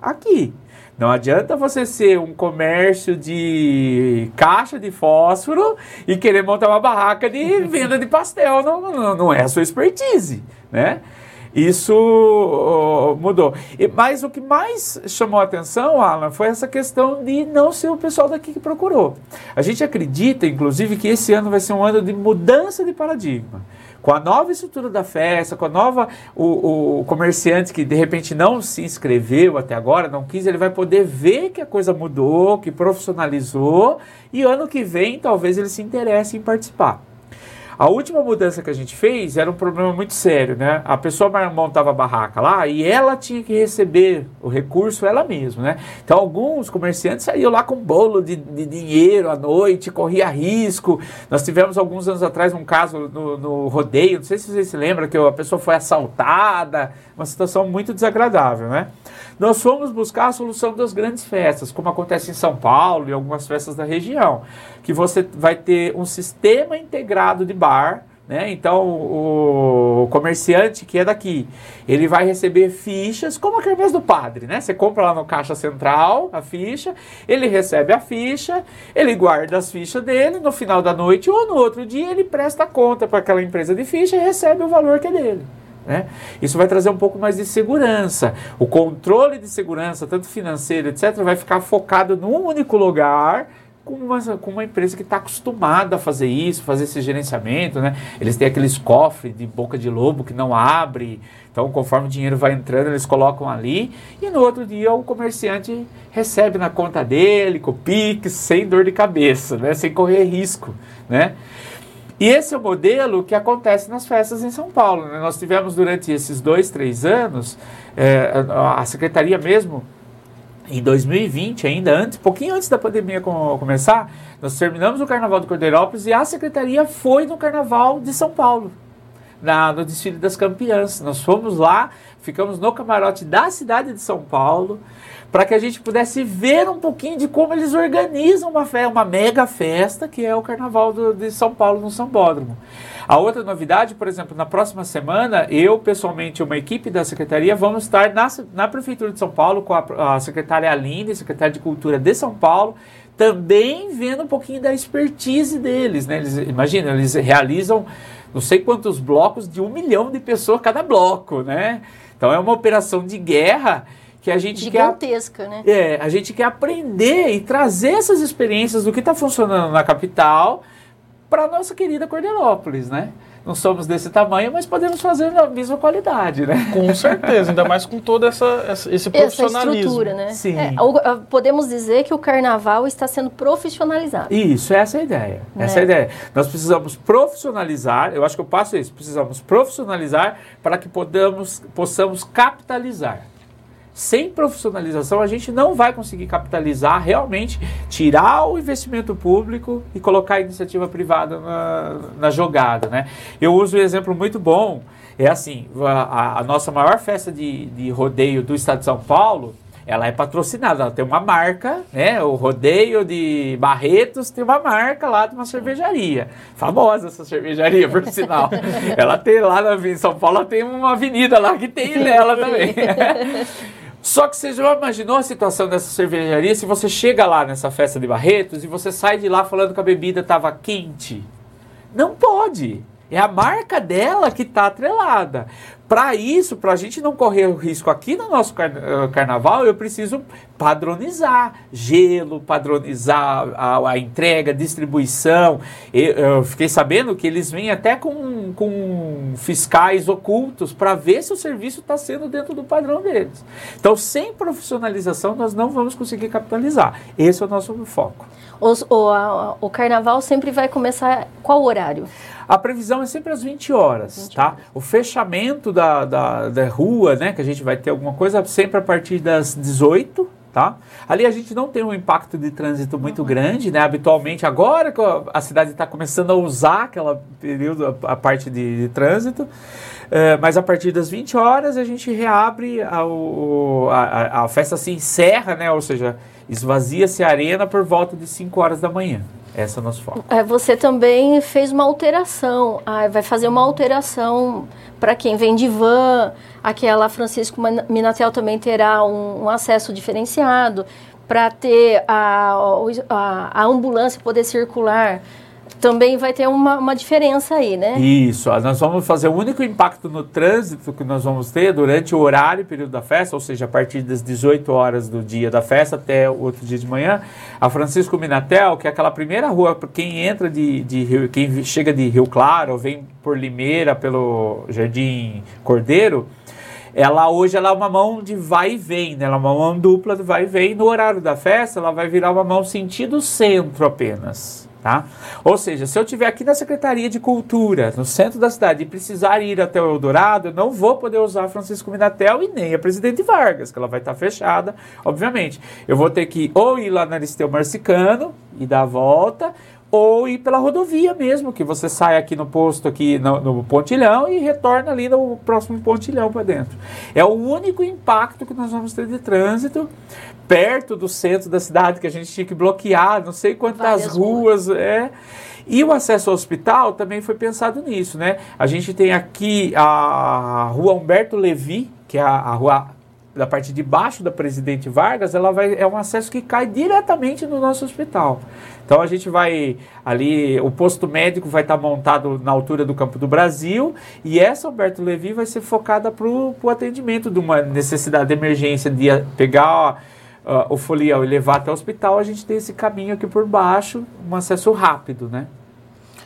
aqui. Não adianta você ser um comércio de caixa de fósforo e querer montar uma barraca de venda de pastel. Não, não, não é a sua expertise, né? Isso mudou. E, mas o que mais chamou a atenção, Alan, foi essa questão de não ser o pessoal daqui que procurou. A gente acredita, inclusive, que esse ano vai ser um ano de mudança de paradigma. Com a nova estrutura da festa, com a nova. O, o comerciante que de repente não se inscreveu até agora, não quis, ele vai poder ver que a coisa mudou, que profissionalizou, e ano que vem talvez ele se interesse em participar. A última mudança que a gente fez era um problema muito sério, né? A pessoa montava a barraca lá e ela tinha que receber o recurso ela mesma, né? Então alguns comerciantes saíam lá com bolo de, de dinheiro à noite, corria risco. Nós tivemos alguns anos atrás um caso no, no rodeio, não sei se vocês se lembram, que a pessoa foi assaltada, uma situação muito desagradável, né? Nós fomos buscar a solução das grandes festas, como acontece em São Paulo e algumas festas da região, que você vai ter um sistema integrado de bar, né? Então, o comerciante que é daqui, ele vai receber fichas, como a kermesse do padre, né? Você compra lá no caixa central a ficha, ele recebe a ficha, ele guarda as fichas dele, no final da noite ou no outro dia ele presta conta para aquela empresa de ficha e recebe o valor que é dele. Né? Isso vai trazer um pouco mais de segurança. O controle de segurança, tanto financeiro, etc., vai ficar focado num único lugar com uma, com uma empresa que está acostumada a fazer isso, fazer esse gerenciamento. Né? Eles têm aqueles cofres de boca de lobo que não abre. Então, conforme o dinheiro vai entrando, eles colocam ali. E no outro dia, o comerciante recebe na conta dele, com o Pix, sem dor de cabeça, né? sem correr risco. Né? E esse é o modelo que acontece nas festas em São Paulo. Né? Nós tivemos durante esses dois, três anos, é, a secretaria mesmo, em 2020, ainda antes, pouquinho antes da pandemia começar, nós terminamos o Carnaval do Cordeirópolis e a secretaria foi no Carnaval de São Paulo, na, no desfile das campeãs. Nós fomos lá, ficamos no camarote da cidade de São Paulo, para que a gente pudesse ver um pouquinho de como eles organizam uma, fe uma mega festa, que é o Carnaval do, de São Paulo no Sambódromo. A outra novidade, por exemplo, na próxima semana, eu pessoalmente, uma equipe da secretaria, vamos estar na, na Prefeitura de São Paulo com a, a secretária Aline, secretária de Cultura de São Paulo, também vendo um pouquinho da expertise deles. Né? Eles, imagina, eles realizam não sei quantos blocos de um milhão de pessoas cada bloco, né? Então é uma operação de guerra que a gente gigantesca, quer, né? É, a gente quer aprender e trazer essas experiências do que está funcionando na capital para nossa querida Corderópolis, né? Não somos desse tamanho, mas podemos fazer na mesma qualidade, né? Com certeza, ainda mais com todo essa, esse profissionalismo. Essa estrutura, né? Sim. É, podemos dizer que o carnaval está sendo profissionalizado. Isso, essa é a ideia. Né? Essa é a ideia. Nós precisamos profissionalizar, eu acho que eu passo isso, precisamos profissionalizar para que podamos, possamos capitalizar sem profissionalização, a gente não vai conseguir capitalizar realmente, tirar o investimento público e colocar a iniciativa privada na, na jogada. Né? Eu uso um exemplo muito bom, é assim, a, a nossa maior festa de, de rodeio do estado de São Paulo, ela é patrocinada, ela tem uma marca, né? O rodeio de Barretos tem uma marca lá de uma cervejaria. Famosa essa cervejaria, por sinal. ela tem lá na, em São Paulo, tem uma avenida lá que tem nela também. Só que você já imaginou a situação dessa cervejaria se você chega lá nessa festa de Barretos e você sai de lá falando que a bebida estava quente? Não pode. É a marca dela que está atrelada. Para isso, para a gente não correr o risco aqui no nosso eh, carnaval, eu preciso padronizar gelo, padronizar a, a entrega, distribuição. Eu, eu, fiquei sabendo que eles vêm até com, com fiscais ocultos para ver se o serviço está sendo dentro do padrão deles. Então, sem profissionalização, nós não vamos conseguir capitalizar. Esse é o nosso foco. O, a, o carnaval sempre vai começar qual horário? A previsão é sempre às 20 horas, 20 tá? Horas. O fechamento da, da, da rua, né, que a gente vai ter alguma coisa, sempre a partir das 18, tá? Ali a gente não tem um impacto de trânsito muito uhum. grande, né? Habitualmente, agora que a cidade está começando a usar aquela período, a, a parte de, de trânsito, é, mas a partir das 20 horas a gente reabre, a, a, a festa se encerra, né? Ou seja, esvazia-se a arena por volta de 5 horas da manhã. Essa é o nosso foco. É, você também fez uma alteração, ah, vai fazer uma alteração para quem vem de van, aquela Francisco Minatel também terá um, um acesso diferenciado para ter a, a, a ambulância poder circular também vai ter uma, uma diferença aí, né? Isso, nós vamos fazer o único impacto no trânsito que nós vamos ter durante o horário e período da festa, ou seja, a partir das 18 horas do dia da festa até o outro dia de manhã, a Francisco Minatel, que é aquela primeira rua quem entra de, de Rio, quem chega de Rio Claro vem por Limeira pelo Jardim Cordeiro, ela hoje ela é uma mão de vai e vem, né? ela é uma mão dupla de vai e vem. No horário da festa, ela vai virar uma mão sentido centro apenas Tá? Ou seja, se eu estiver aqui na Secretaria de Cultura, no centro da cidade, e precisar ir até o Eldorado, eu não vou poder usar Francisco Minatel e nem a Presidente Vargas, que ela vai estar fechada, obviamente. Eu vou ter que ou ir lá na Aristeu Marcicano e dar a volta, ou ir pela rodovia mesmo, que você sai aqui no posto, aqui no, no pontilhão e retorna ali no próximo pontilhão para dentro. É o único impacto que nós vamos ter de trânsito perto do centro da cidade, que a gente tinha que bloquear, não sei quantas Várias ruas, ruas, é. E o acesso ao hospital também foi pensado nisso, né? A gente tem aqui a rua Humberto Levi, que é a, a rua da parte de baixo da Presidente Vargas, ela vai, é um acesso que cai diretamente no nosso hospital. Então a gente vai ali, o posto médico vai estar montado na altura do Campo do Brasil e essa Alberto Levi vai ser focada para o atendimento de uma necessidade de emergência de pegar uh, o folião e levar até o hospital. A gente tem esse caminho aqui por baixo, um acesso rápido, né?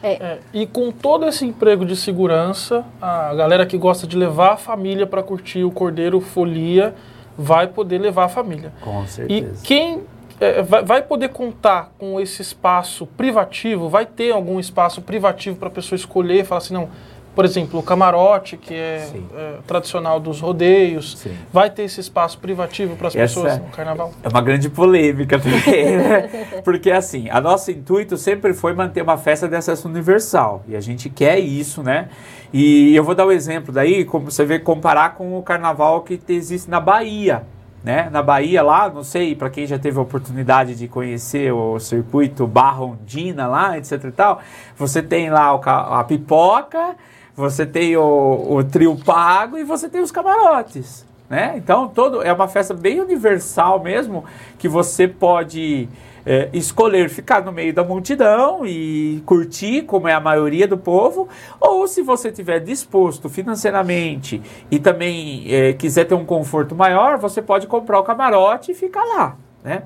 É. É, e com todo esse emprego de segurança, a galera que gosta de levar a família para curtir o Cordeiro Folia vai poder levar a família. Com certeza. E quem é, vai, vai, poder contar com esse espaço privativo? Vai ter algum espaço privativo para a pessoa escolher e falar assim, não, por exemplo, o camarote, que é, é tradicional dos rodeios, Sim. vai ter esse espaço privativo para as pessoas no carnaval? É uma grande polêmica também, né? Porque assim, a nosso intuito sempre foi manter uma festa de acesso universal. E a gente quer isso, né? E eu vou dar o um exemplo daí, como você vê, comparar com o carnaval que existe na Bahia né? Na Bahia lá, não sei, para quem já teve a oportunidade de conhecer o circuito Barra Ondina lá, etc e tal, você tem lá o, a pipoca, você tem o, o trio pago e você tem os camarotes, né? Então, todo é uma festa bem universal mesmo, que você pode é, escolher ficar no meio da multidão e curtir, como é a maioria do povo, ou se você estiver disposto financeiramente e também é, quiser ter um conforto maior, você pode comprar o camarote e ficar lá, né?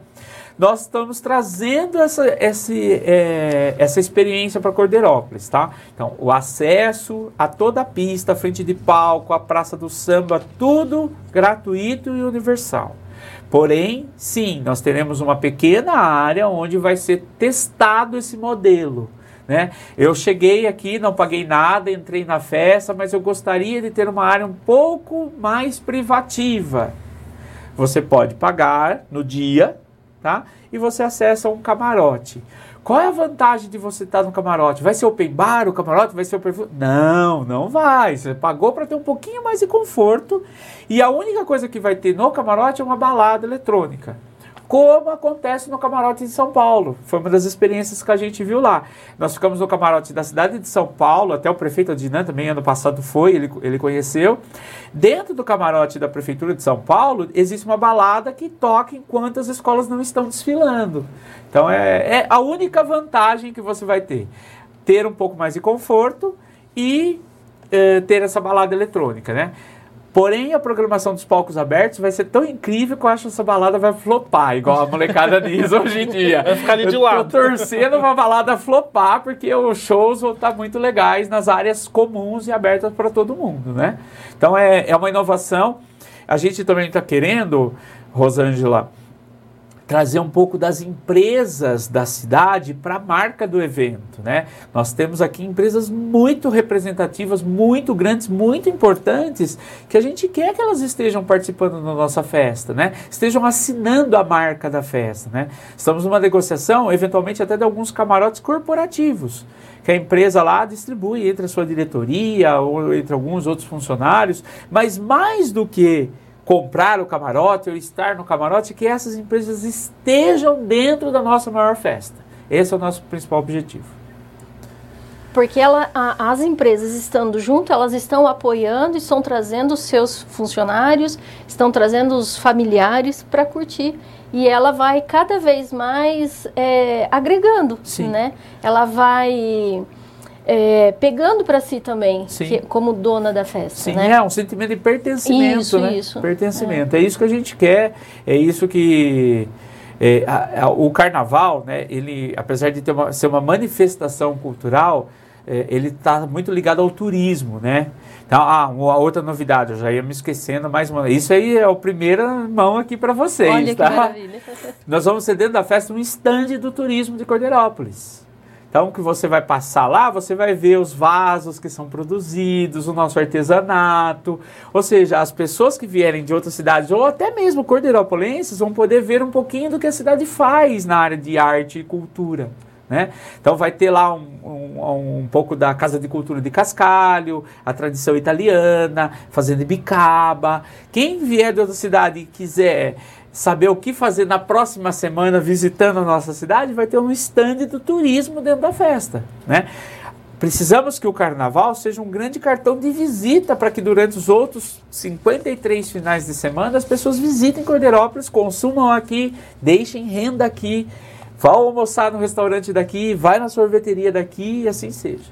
Nós estamos trazendo essa, essa, é, essa experiência para Cordeirópolis, tá? Então, o acesso a toda a pista, a frente de palco, a praça do samba, tudo gratuito e universal. Porém, sim, nós teremos uma pequena área onde vai ser testado esse modelo. Né? Eu cheguei aqui, não paguei nada, entrei na festa, mas eu gostaria de ter uma área um pouco mais privativa. Você pode pagar no dia, tá? E você acessa um camarote. Qual é a vantagem de você estar no camarote? Vai ser open bar o camarote? Vai ser open Não, não vai. Você pagou para ter um pouquinho mais de conforto e a única coisa que vai ter no camarote é uma balada eletrônica como acontece no camarote de São Paulo. Foi uma das experiências que a gente viu lá. Nós ficamos no camarote da cidade de São Paulo, até o prefeito Adnan também ano passado foi, ele, ele conheceu. Dentro do camarote da prefeitura de São Paulo, existe uma balada que toca enquanto as escolas não estão desfilando. Então é, é a única vantagem que você vai ter. Ter um pouco mais de conforto e é, ter essa balada eletrônica, né? Porém, a programação dos palcos abertos vai ser tão incrível que eu acho que essa balada vai flopar, igual a molecada diz hoje em dia. Vai ficar ali de lado. Eu tô torcendo uma balada flopar, porque os shows vão estar muito legais nas áreas comuns e abertas para todo mundo, né? Então, é, é uma inovação. A gente também está querendo, Rosângela, trazer um pouco das empresas da cidade para a marca do evento, né? Nós temos aqui empresas muito representativas, muito grandes, muito importantes, que a gente quer que elas estejam participando da nossa festa, né? Estejam assinando a marca da festa, né? Estamos numa negociação, eventualmente até de alguns camarotes corporativos, que a empresa lá distribui entre a sua diretoria ou entre alguns outros funcionários, mas mais do que comprar o camarote ou estar no camarote, que essas empresas estejam dentro da nossa maior festa. Esse é o nosso principal objetivo. Porque ela, a, as empresas estando junto, elas estão apoiando, estão trazendo os seus funcionários, estão trazendo os familiares para curtir. E ela vai cada vez mais é, agregando, Sim. né? Ela vai é, pegando para si também, que, como dona da festa. Sim, né? é um sentimento de pertencimento, isso, né? Isso. Pertencimento. É. é. isso que a gente quer, é isso que. É, a, a, o carnaval, né, ele, apesar de uma, ser uma manifestação cultural, é, ele está muito ligado ao turismo, né? Então, ah, uma outra novidade, eu já ia me esquecendo mais uma. Isso aí é a primeira mão aqui para vocês, Olha tá? Que maravilha. Nós vamos ser dentro da festa um estande do turismo de Cordeirópolis. Então, que você vai passar lá, você vai ver os vasos que são produzidos, o nosso artesanato. Ou seja, as pessoas que vierem de outras cidades, ou até mesmo cordeirópolenses, vão poder ver um pouquinho do que a cidade faz na área de arte e cultura. Né? Então vai ter lá um, um, um, pouco da Casa de Cultura de Cascalho, a tradição italiana, fazendo bicaba. Quem vier de outra cidade e quiser saber o que fazer na próxima semana visitando a nossa cidade, vai ter um stand do turismo dentro da festa. Né? Precisamos que o carnaval seja um grande cartão de visita para que durante os outros 53 finais de semana as pessoas visitem Cordeirópolis, consumam aqui, deixem renda aqui Vá almoçar no restaurante daqui, vai na sorveteria daqui e assim seja.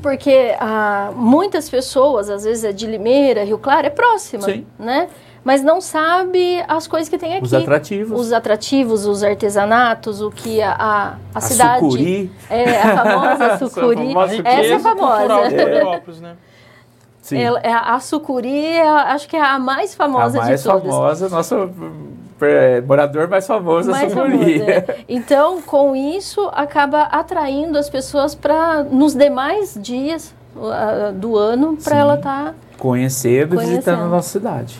Porque ah, muitas pessoas, às vezes é de Limeira, Rio Claro, é próxima, Sim. né? Mas não sabe as coisas que tem aqui. Os atrativos. Os atrativos, os artesanatos, o que a, a, a, a cidade... Sucuri. É, a famosa sucuri. Essa é famosa. É. né? Sim. É, a sucuri, é, acho que é a mais famosa a mais de todas. famosa, nossa é, morador mais famoso mais da Sucuri. É. Então, com isso, acaba atraindo as pessoas para, nos demais dias uh, do ano, para ela estar... Tá conhecendo, e visitando a nossa cidade.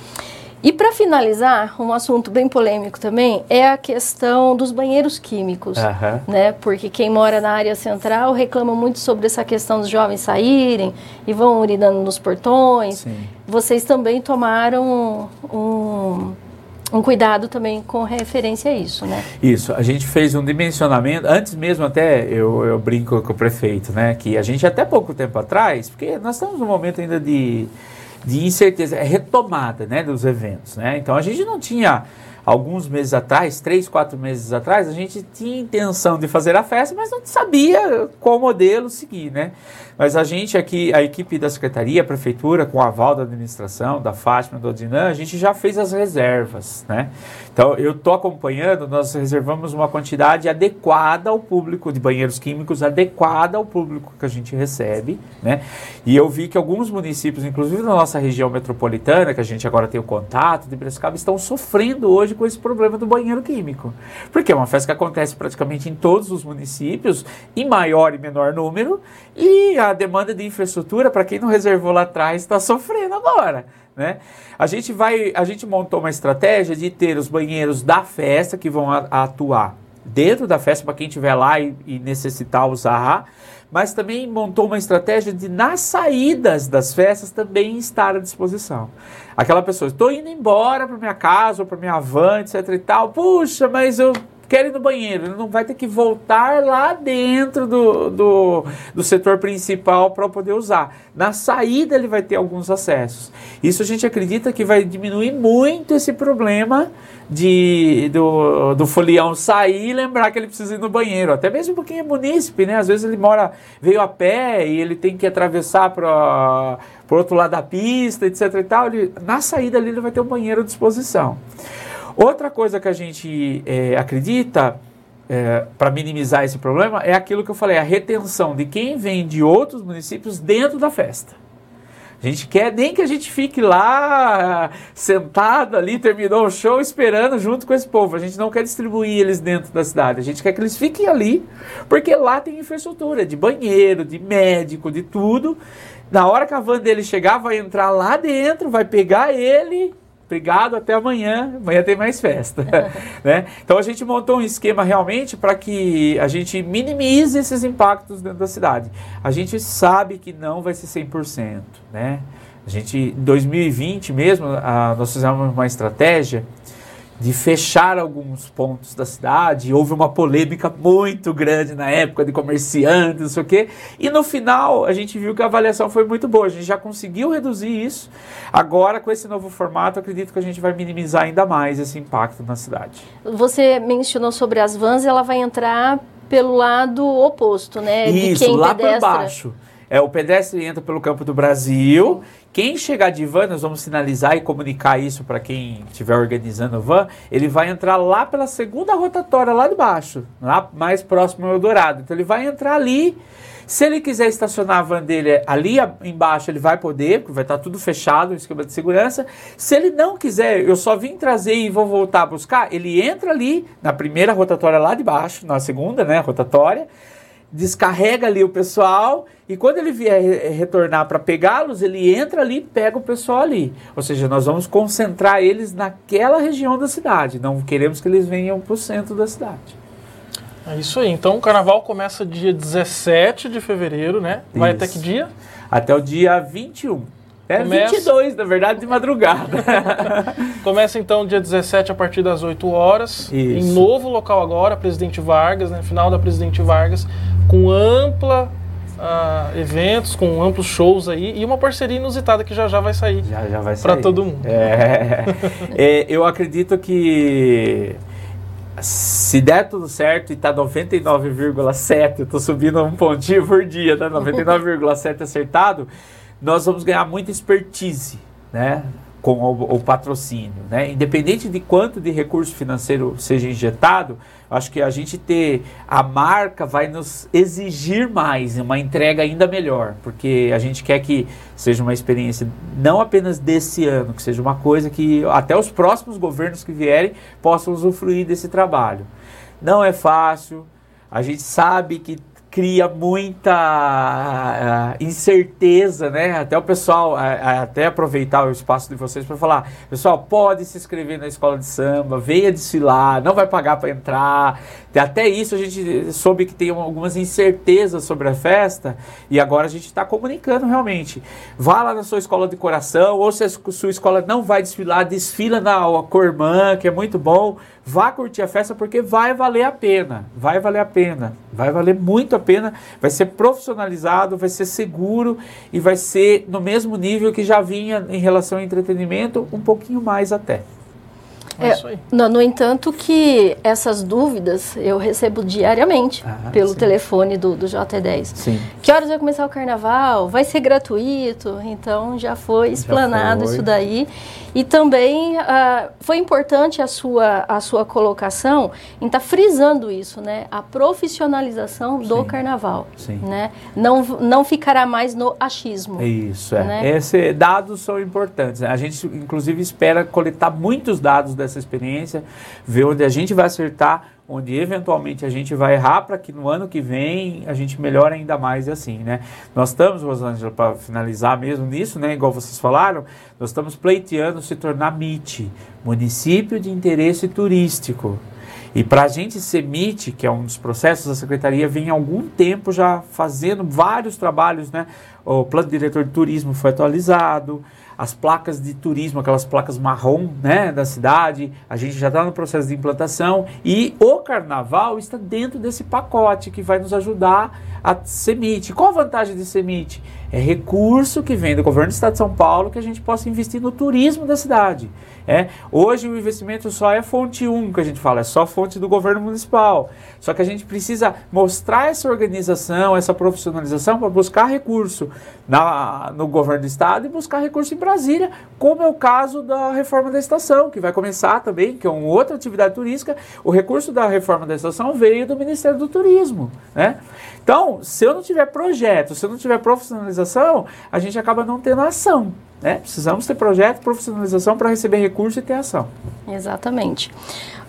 E para finalizar, um assunto bem polêmico também é a questão dos banheiros químicos, uhum. né? Porque quem mora na área central reclama muito sobre essa questão dos jovens saírem e vão urinando nos portões. Sim. Vocês também tomaram um, um cuidado também com referência a isso, né? Isso, a gente fez um dimensionamento, antes mesmo até eu, eu brinco com o prefeito, né? Que a gente até pouco tempo atrás, porque nós estamos num momento ainda de de incerteza, é retomada né, dos eventos. Né? Então a gente não tinha, alguns meses atrás, três, quatro meses atrás, a gente tinha intenção de fazer a festa, mas não sabia qual modelo seguir. Né? Mas a gente aqui, a equipe da Secretaria, a Prefeitura, com o aval da administração, da Fátima, do Odinan, a gente já fez as reservas, né? Então, eu estou acompanhando, nós reservamos uma quantidade adequada ao público, de banheiros químicos, adequada ao público que a gente recebe, né? E eu vi que alguns municípios, inclusive na nossa região metropolitana, que a gente agora tem o contato de Piracicaba, estão sofrendo hoje com esse problema do banheiro químico. Porque é uma festa que acontece praticamente em todos os municípios, em maior e menor número, e a demanda de infraestrutura, para quem não reservou lá atrás, está sofrendo agora. Né? A gente vai, a gente montou uma estratégia de ter os banheiros da festa que vão a, a atuar dentro da festa para quem estiver lá e, e, necessitar usar, mas também montou uma estratégia de nas saídas das festas também estar à disposição. Aquela pessoa, estou indo embora para minha casa ou para minha van, etc e tal. Puxa, mas eu quer ir no banheiro, ele não vai ter que voltar lá dentro do, do, do setor principal para poder usar. Na saída ele vai ter alguns acessos. Isso a gente acredita que vai diminuir muito esse problema de, do, do folião sair e lembrar que ele precisa ir no banheiro. Até mesmo porque é munícipe, né? Às vezes ele mora, veio a pé e ele tem que atravessar para o outro lado da pista, etc e tal. Ele, na saída ali ele vai ter um banheiro à disposição. Outra coisa que a gente é, acredita é, para minimizar esse problema é aquilo que eu falei, a retenção de quem vem de outros municípios dentro da festa. A gente quer nem que a gente fique lá sentado ali, terminou o show, esperando junto com esse povo. A gente não quer distribuir eles dentro da cidade. A gente quer que eles fiquem ali, porque lá tem infraestrutura de banheiro, de médico, de tudo. Na hora que a van dele chegar, vai entrar lá dentro, vai pegar ele Obrigado, até amanhã. Amanhã tem mais festa. né? Então a gente montou um esquema realmente para que a gente minimize esses impactos dentro da cidade. A gente sabe que não vai ser 100%. Né? A gente, em 2020 mesmo, a, nós fizemos uma estratégia de fechar alguns pontos da cidade. Houve uma polêmica muito grande na época de comerciantes, não sei o quê. E no final a gente viu que a avaliação foi muito boa. A gente já conseguiu reduzir isso. Agora, com esse novo formato, acredito que a gente vai minimizar ainda mais esse impacto na cidade. Você mencionou sobre as vans, ela vai entrar pelo lado oposto, né? Isso, de quem lá pedestra... por baixo. É, o pedestre entra pelo campo do Brasil. Quem chegar de van, nós vamos sinalizar e comunicar isso para quem estiver organizando o van. Ele vai entrar lá pela segunda rotatória, lá de baixo, lá mais próximo ao Eldorado. Então ele vai entrar ali. Se ele quiser estacionar a van dele ali embaixo, ele vai poder, porque vai estar tudo fechado, o esquema de segurança. Se ele não quiser, eu só vim trazer e vou voltar a buscar, ele entra ali na primeira rotatória lá de baixo, na segunda, né, rotatória descarrega ali o pessoal e quando ele vier retornar para pegá-los, ele entra ali e pega o pessoal ali. Ou seja, nós vamos concentrar eles naquela região da cidade. Não queremos que eles venham para o centro da cidade. É isso aí. Então o carnaval começa dia 17 de fevereiro, né? Vai isso. até que dia? Até o dia 21. É Começa... 22, na verdade, de madrugada. Começa então dia 17 a partir das 8 horas. Isso. Em novo local agora, Presidente Vargas, né? Final da Presidente Vargas, com ampla uh, eventos, com amplos shows aí e uma parceria inusitada que já já vai sair. Já, já vai sair. Para todo mundo. É, é, eu acredito que se der tudo certo e tá 99,7, eu tô subindo um pontinho por dia, tá 99,7 acertado, nós vamos ganhar muita expertise, né? Com o, o, patrocínio, né? Independente de quanto de recurso financeiro seja injetado, acho que a gente ter a marca vai nos exigir mais, uma entrega ainda melhor, porque a gente quer que seja uma experiência não apenas desse ano, que seja uma coisa que até os próximos governos que vierem possam usufruir desse trabalho. Não é fácil, a gente sabe que cria muita uh, incerteza, né? Até o pessoal, uh, até aproveitar o espaço de vocês para falar, pessoal, pode se inscrever na escola de samba, venha desfilar, não vai pagar para entrar. Até isso a gente soube que tem algumas incertezas sobre a festa e agora a gente está comunicando realmente. Vá lá na sua escola de coração, ou se a sua escola não vai desfilar, desfila na Cormã, que é muito bom Vá curtir a festa porque vai valer a pena. Vai valer a pena. Vai valer muito a pena. Vai ser profissionalizado, vai ser seguro e vai ser no mesmo nível que já vinha em relação ao entretenimento, um pouquinho mais até. É, é no, no, entanto, que essas dúvidas eu recebo diariamente ah, pelo sim. telefone do, do J10. Sim. Que horas vai começar o carnaval? Vai ser gratuito? Então já foi explanado já foi. isso daí. E também uh, foi importante a sua, a sua colocação em estar tá frisando isso, né? A profissionalização do sim. carnaval. Sim. Né? Não, não ficará mais no achismo. Isso, é. Né? Esse, dados são importantes. A gente, inclusive, espera coletar muitos dados dessa experiência, ver onde a gente vai acertar onde eventualmente a gente vai errar para que no ano que vem a gente melhore ainda mais e assim, né? Nós estamos, Rosângela, para finalizar mesmo nisso, né? Igual vocês falaram, nós estamos pleiteando se tornar MIT, Município de Interesse Turístico. E para a gente ser MIT, que é um dos processos, a Secretaria vem há algum tempo já fazendo vários trabalhos, né? O plano diretor de turismo foi atualizado, as placas de turismo, aquelas placas marrom né, da cidade, a gente já está no processo de implantação. E o carnaval está dentro desse pacote que vai nos ajudar a CEMIT. Qual a vantagem de CEMIT? É recurso que vem do governo do estado de São Paulo que a gente possa investir no turismo da cidade. É, hoje o investimento só é fonte 1, que a gente fala, é só fonte do governo municipal. Só que a gente precisa mostrar essa organização, essa profissionalização para buscar recurso na, no governo do estado e buscar recurso em Brasília, como é o caso da reforma da estação, que vai começar também, que é uma outra atividade turística. O recurso da reforma da estação veio do Ministério do Turismo. Né? Então, se eu não tiver projeto, se eu não tiver profissionalização, a gente acaba não tendo ação. Né? Precisamos ter projeto, profissionalização para receber recurso e ter ação. Exatamente.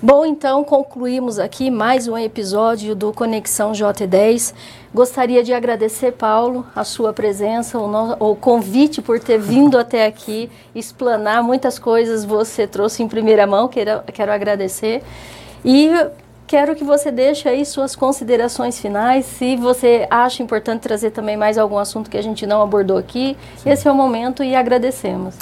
Bom, então concluímos aqui mais um episódio do Conexão J10. Gostaria de agradecer, Paulo, a sua presença, o, no, o convite por ter vindo até aqui, explanar muitas coisas você trouxe em primeira mão, quero, quero agradecer. E quero que você deixe aí suas considerações finais. Se você acha importante trazer também mais algum assunto que a gente não abordou aqui, Sim. esse é o momento e agradecemos.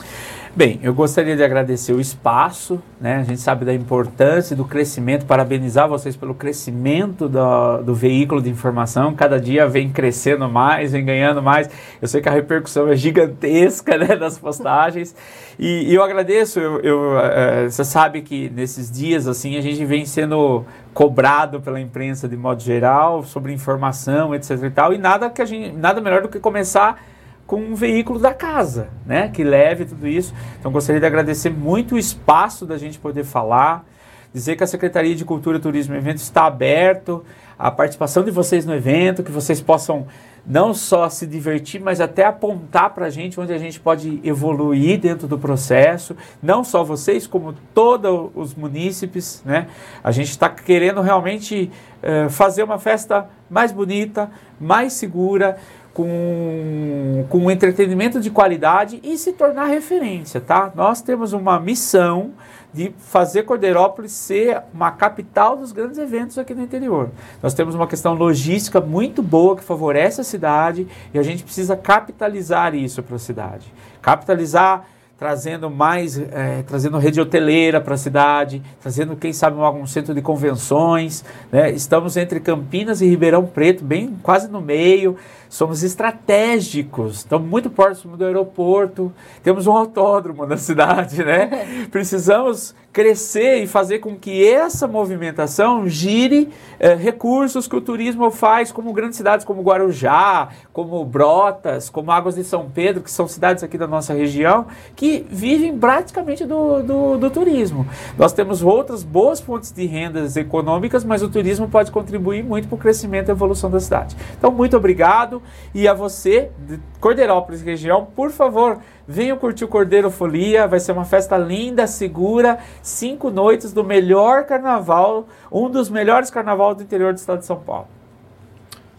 Bem, eu gostaria de agradecer o espaço, né? A gente sabe da importância do crescimento, parabenizar vocês pelo crescimento do, do, veículo de informação. Cada dia vem crescendo mais, vem ganhando mais. Eu sei que a repercussão é gigantesca né, das postagens. E, e eu agradeço, eu, eu, é, você sabe que nesses dias assim a gente vem sendo cobrado pela imprensa de modo geral sobre informação, etc e tal, e nada que a gente, nada melhor do que começar com um veículo da casa, né, que leve tudo isso. Então gostaria de agradecer muito o espaço da gente poder falar, dizer que a Secretaria de Cultura, Turismo e Eventos está aberto, a participação de vocês no evento, que vocês possam não só se divertir, mas até apontar para a gente onde a gente pode evoluir dentro do processo. Não só vocês, como todos os munícipes. Né? A gente está querendo realmente uh, fazer uma festa mais bonita, mais segura, com, com entretenimento de qualidade e se tornar referência, tá? Nós temos uma missão de fazer Cordeirópolis ser uma capital dos grandes eventos aqui no interior. Nós temos uma questão logística muito boa que favorece a cidade e a gente precisa capitalizar isso para a cidade. Capitalizar trazendo mais, é, trazendo rede hoteleira para a cidade, trazendo, quem sabe, algum centro de convenções. Né? Estamos entre Campinas e Ribeirão Preto, bem quase no meio. Somos estratégicos, estamos muito próximos do aeroporto, temos um autódromo na cidade, né? Precisamos crescer e fazer com que essa movimentação gire eh, recursos que o turismo faz, como grandes cidades como Guarujá, como Brotas, como Águas de São Pedro, que são cidades aqui da nossa região, que vivem praticamente do, do, do turismo. Nós temos outras boas fontes de rendas econômicas, mas o turismo pode contribuir muito para o crescimento e evolução da cidade. Então, muito obrigado. E a você, de Cordeirópolis região, por favor, Venham curtir o Cordeiro Folia, vai ser uma festa linda, segura, cinco noites do melhor carnaval, um dos melhores carnavais do interior do estado de São Paulo.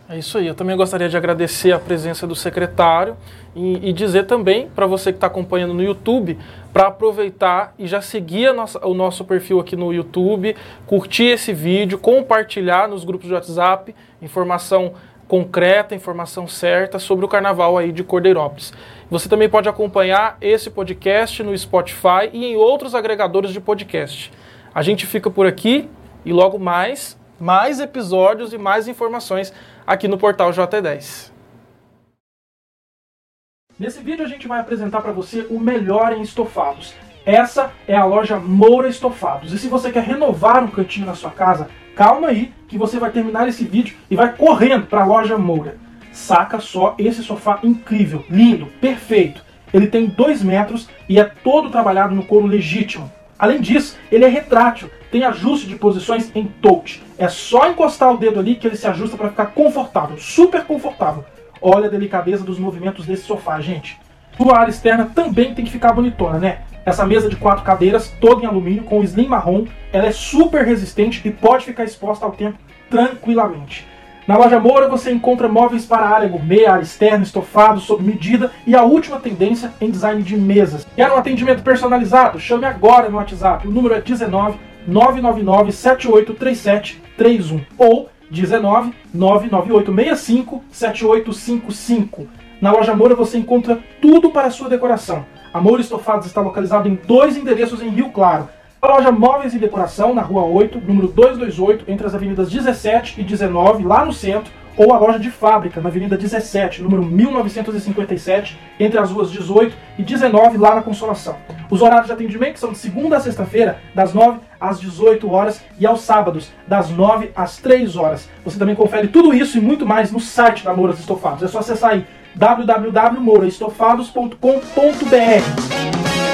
É isso aí. Eu também gostaria de agradecer a presença do secretário e, e dizer também para você que está acompanhando no YouTube para aproveitar e já seguir nossa, o nosso perfil aqui no YouTube, curtir esse vídeo, compartilhar nos grupos de WhatsApp, informação concreta, informação certa sobre o carnaval aí de Cordeirópolis. Você também pode acompanhar esse podcast no Spotify e em outros agregadores de podcast. A gente fica por aqui e logo mais, mais episódios e mais informações aqui no portal J10. Nesse vídeo a gente vai apresentar para você o melhor em estofados. Essa é a loja Moura Estofados. E se você quer renovar um cantinho na sua casa, calma aí que você vai terminar esse vídeo e vai correndo para a loja Moura. Saca só esse sofá incrível, lindo, perfeito. Ele tem 2 metros e é todo trabalhado no couro legítimo. Além disso, ele é retrátil, tem ajuste de posições em touch. É só encostar o dedo ali que ele se ajusta para ficar confortável, super confortável. Olha a delicadeza dos movimentos desse sofá, gente. Sua área externa também tem que ficar bonitona, né? Essa mesa de quatro cadeiras, toda em alumínio, com slim marrom, ela é super resistente e pode ficar exposta ao tempo tranquilamente. Na loja Moura você encontra móveis para área gourmet, área externa, estofado, sob medida e a última tendência em design de mesas. Quer um atendimento personalizado? Chame agora no WhatsApp. O número é 19 999 783731 ou 19 99865 7855. Na loja Moura você encontra tudo para a sua decoração. A Moura Estofados está localizado em dois endereços em Rio Claro a loja Móveis e Decoração, na rua 8, número 228, entre as avenidas 17 e 19, lá no centro, ou a loja de fábrica, na avenida 17, número 1957, entre as ruas 18 e 19, lá na Consolação. Os horários de atendimento são de segunda a sexta-feira, das 9 às 18 horas, e aos sábados, das 9 às 3 horas. Você também confere tudo isso e muito mais no site da Mouras Estofados. É só acessar aí www.mouraestofados.com.br.